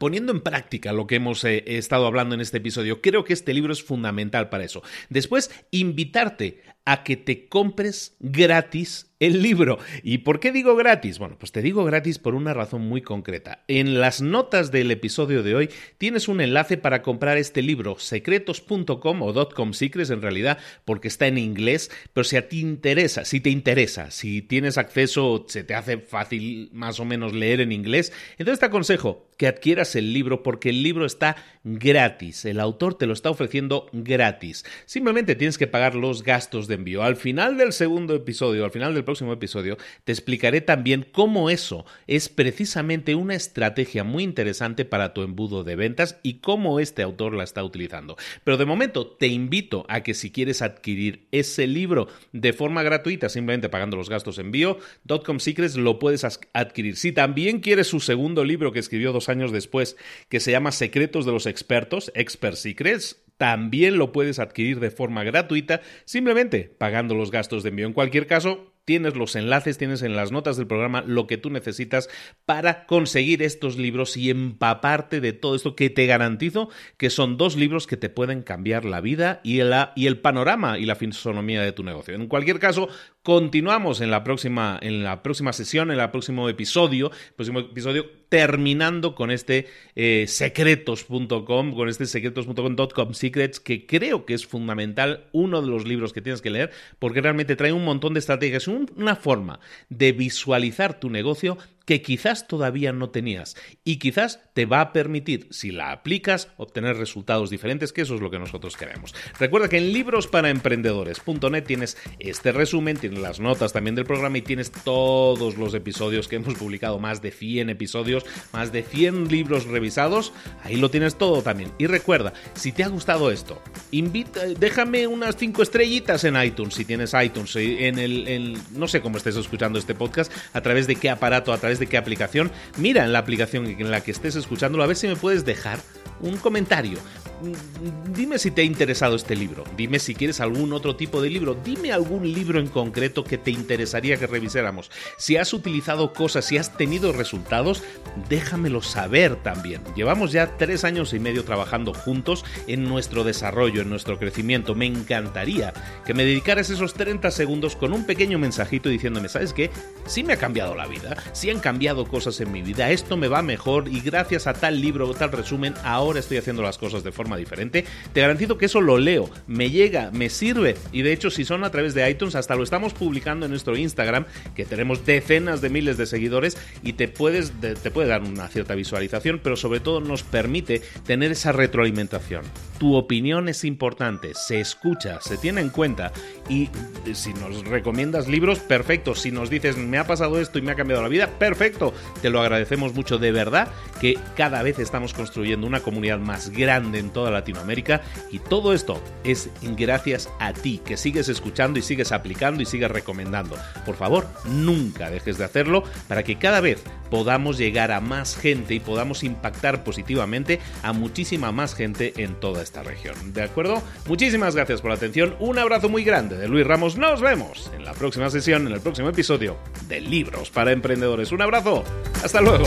Poniendo en práctica lo que hemos eh, estado hablando en este episodio, creo que este libro es fundamental para eso. Después, invitarte a que te compres gratis el libro. ¿Y por qué digo gratis? Bueno, pues te digo gratis por una razón muy concreta. En las notas del episodio de hoy tienes un enlace para comprar este libro, secretos.com o .com en realidad, porque está en inglés, pero si a ti interesa, si te interesa, si tienes acceso, se te hace fácil más o menos leer en inglés, entonces te aconsejo que adquieras el libro porque el libro está gratis. El autor te lo está ofreciendo gratis. Simplemente tienes que pagar los gastos de envío. Al final del segundo episodio, al final del próximo episodio, te explicaré también cómo eso es precisamente una estrategia muy interesante para tu embudo de ventas y cómo este autor la está utilizando. Pero de momento te invito a que si quieres adquirir ese libro de forma gratuita, simplemente pagando los gastos de envío, Dotcom Secrets lo puedes adquirir. Si también quieres su segundo libro que escribió dos años después, que se llama Secretos de los Expertos, Expert Secrets, también lo puedes adquirir de forma gratuita, simplemente pagando los gastos de envío. En cualquier caso, tienes los enlaces, tienes en las notas del programa lo que tú necesitas para conseguir estos libros y empaparte de todo esto que te garantizo que son dos libros que te pueden cambiar la vida y, y el panorama y la fisonomía de tu negocio. En cualquier caso, continuamos en la próxima, en la próxima sesión, en el próximo episodio, próximo episodio terminando con este eh, secretos.com, con este secretos.com.com secrets, que creo que es fundamental, uno de los libros que tienes que leer, porque realmente trae un montón de estrategias, una forma de visualizar tu negocio que quizás todavía no tenías y quizás te va a permitir, si la aplicas, obtener resultados diferentes, que eso es lo que nosotros queremos. Recuerda que en librosparaemprendedores.net tienes este resumen, tienes las notas también del programa y tienes todos los episodios que hemos publicado, más de 100 episodios, más de 100 libros revisados, ahí lo tienes todo también. Y recuerda, si te ha gustado esto, invita, déjame unas 5 estrellitas en iTunes, si tienes iTunes, en el, no sé cómo estés escuchando este podcast, a través de qué aparato, a través de qué aplicación, mira en la aplicación en la que estés escuchándolo, a ver si me puedes dejar un comentario. Dime si te ha interesado este libro, dime si quieres algún otro tipo de libro, dime algún libro en concreto que te interesaría que revisáramos. Si has utilizado cosas, si has tenido resultados, déjamelo saber también. Llevamos ya tres años y medio trabajando juntos en nuestro desarrollo, en nuestro crecimiento. Me encantaría que me dedicaras esos 30 segundos con un pequeño mensajito diciéndome, ¿sabes qué? Sí me ha cambiado la vida, sí han cambiado cosas en mi vida, esto me va mejor y gracias a tal libro o tal resumen ahora estoy haciendo las cosas de forma diferente, te garantizo que eso lo leo, me llega, me sirve. Y de hecho, si son a través de iTunes, hasta lo estamos publicando en nuestro Instagram, que tenemos decenas de miles de seguidores y te, puedes, te puede dar una cierta visualización, pero sobre todo nos permite tener esa retroalimentación. Tu opinión es importante, se escucha, se tiene en cuenta y si nos recomiendas libros, perfecto. Si nos dices, me ha pasado esto y me ha cambiado la vida, perfecto. Te lo agradecemos mucho de verdad que cada vez estamos construyendo una comunidad más grande en toda Latinoamérica y todo esto es gracias a ti que sigues escuchando y sigues aplicando y sigues recomendando. Por favor, nunca dejes de hacerlo para que cada vez podamos llegar a más gente y podamos impactar positivamente a muchísima más gente en toda esta región. ¿De acuerdo? Muchísimas gracias por la atención. Un abrazo muy grande de Luis Ramos. Nos vemos en la próxima sesión, en el próximo episodio de Libros para Emprendedores. Un abrazo. Hasta luego.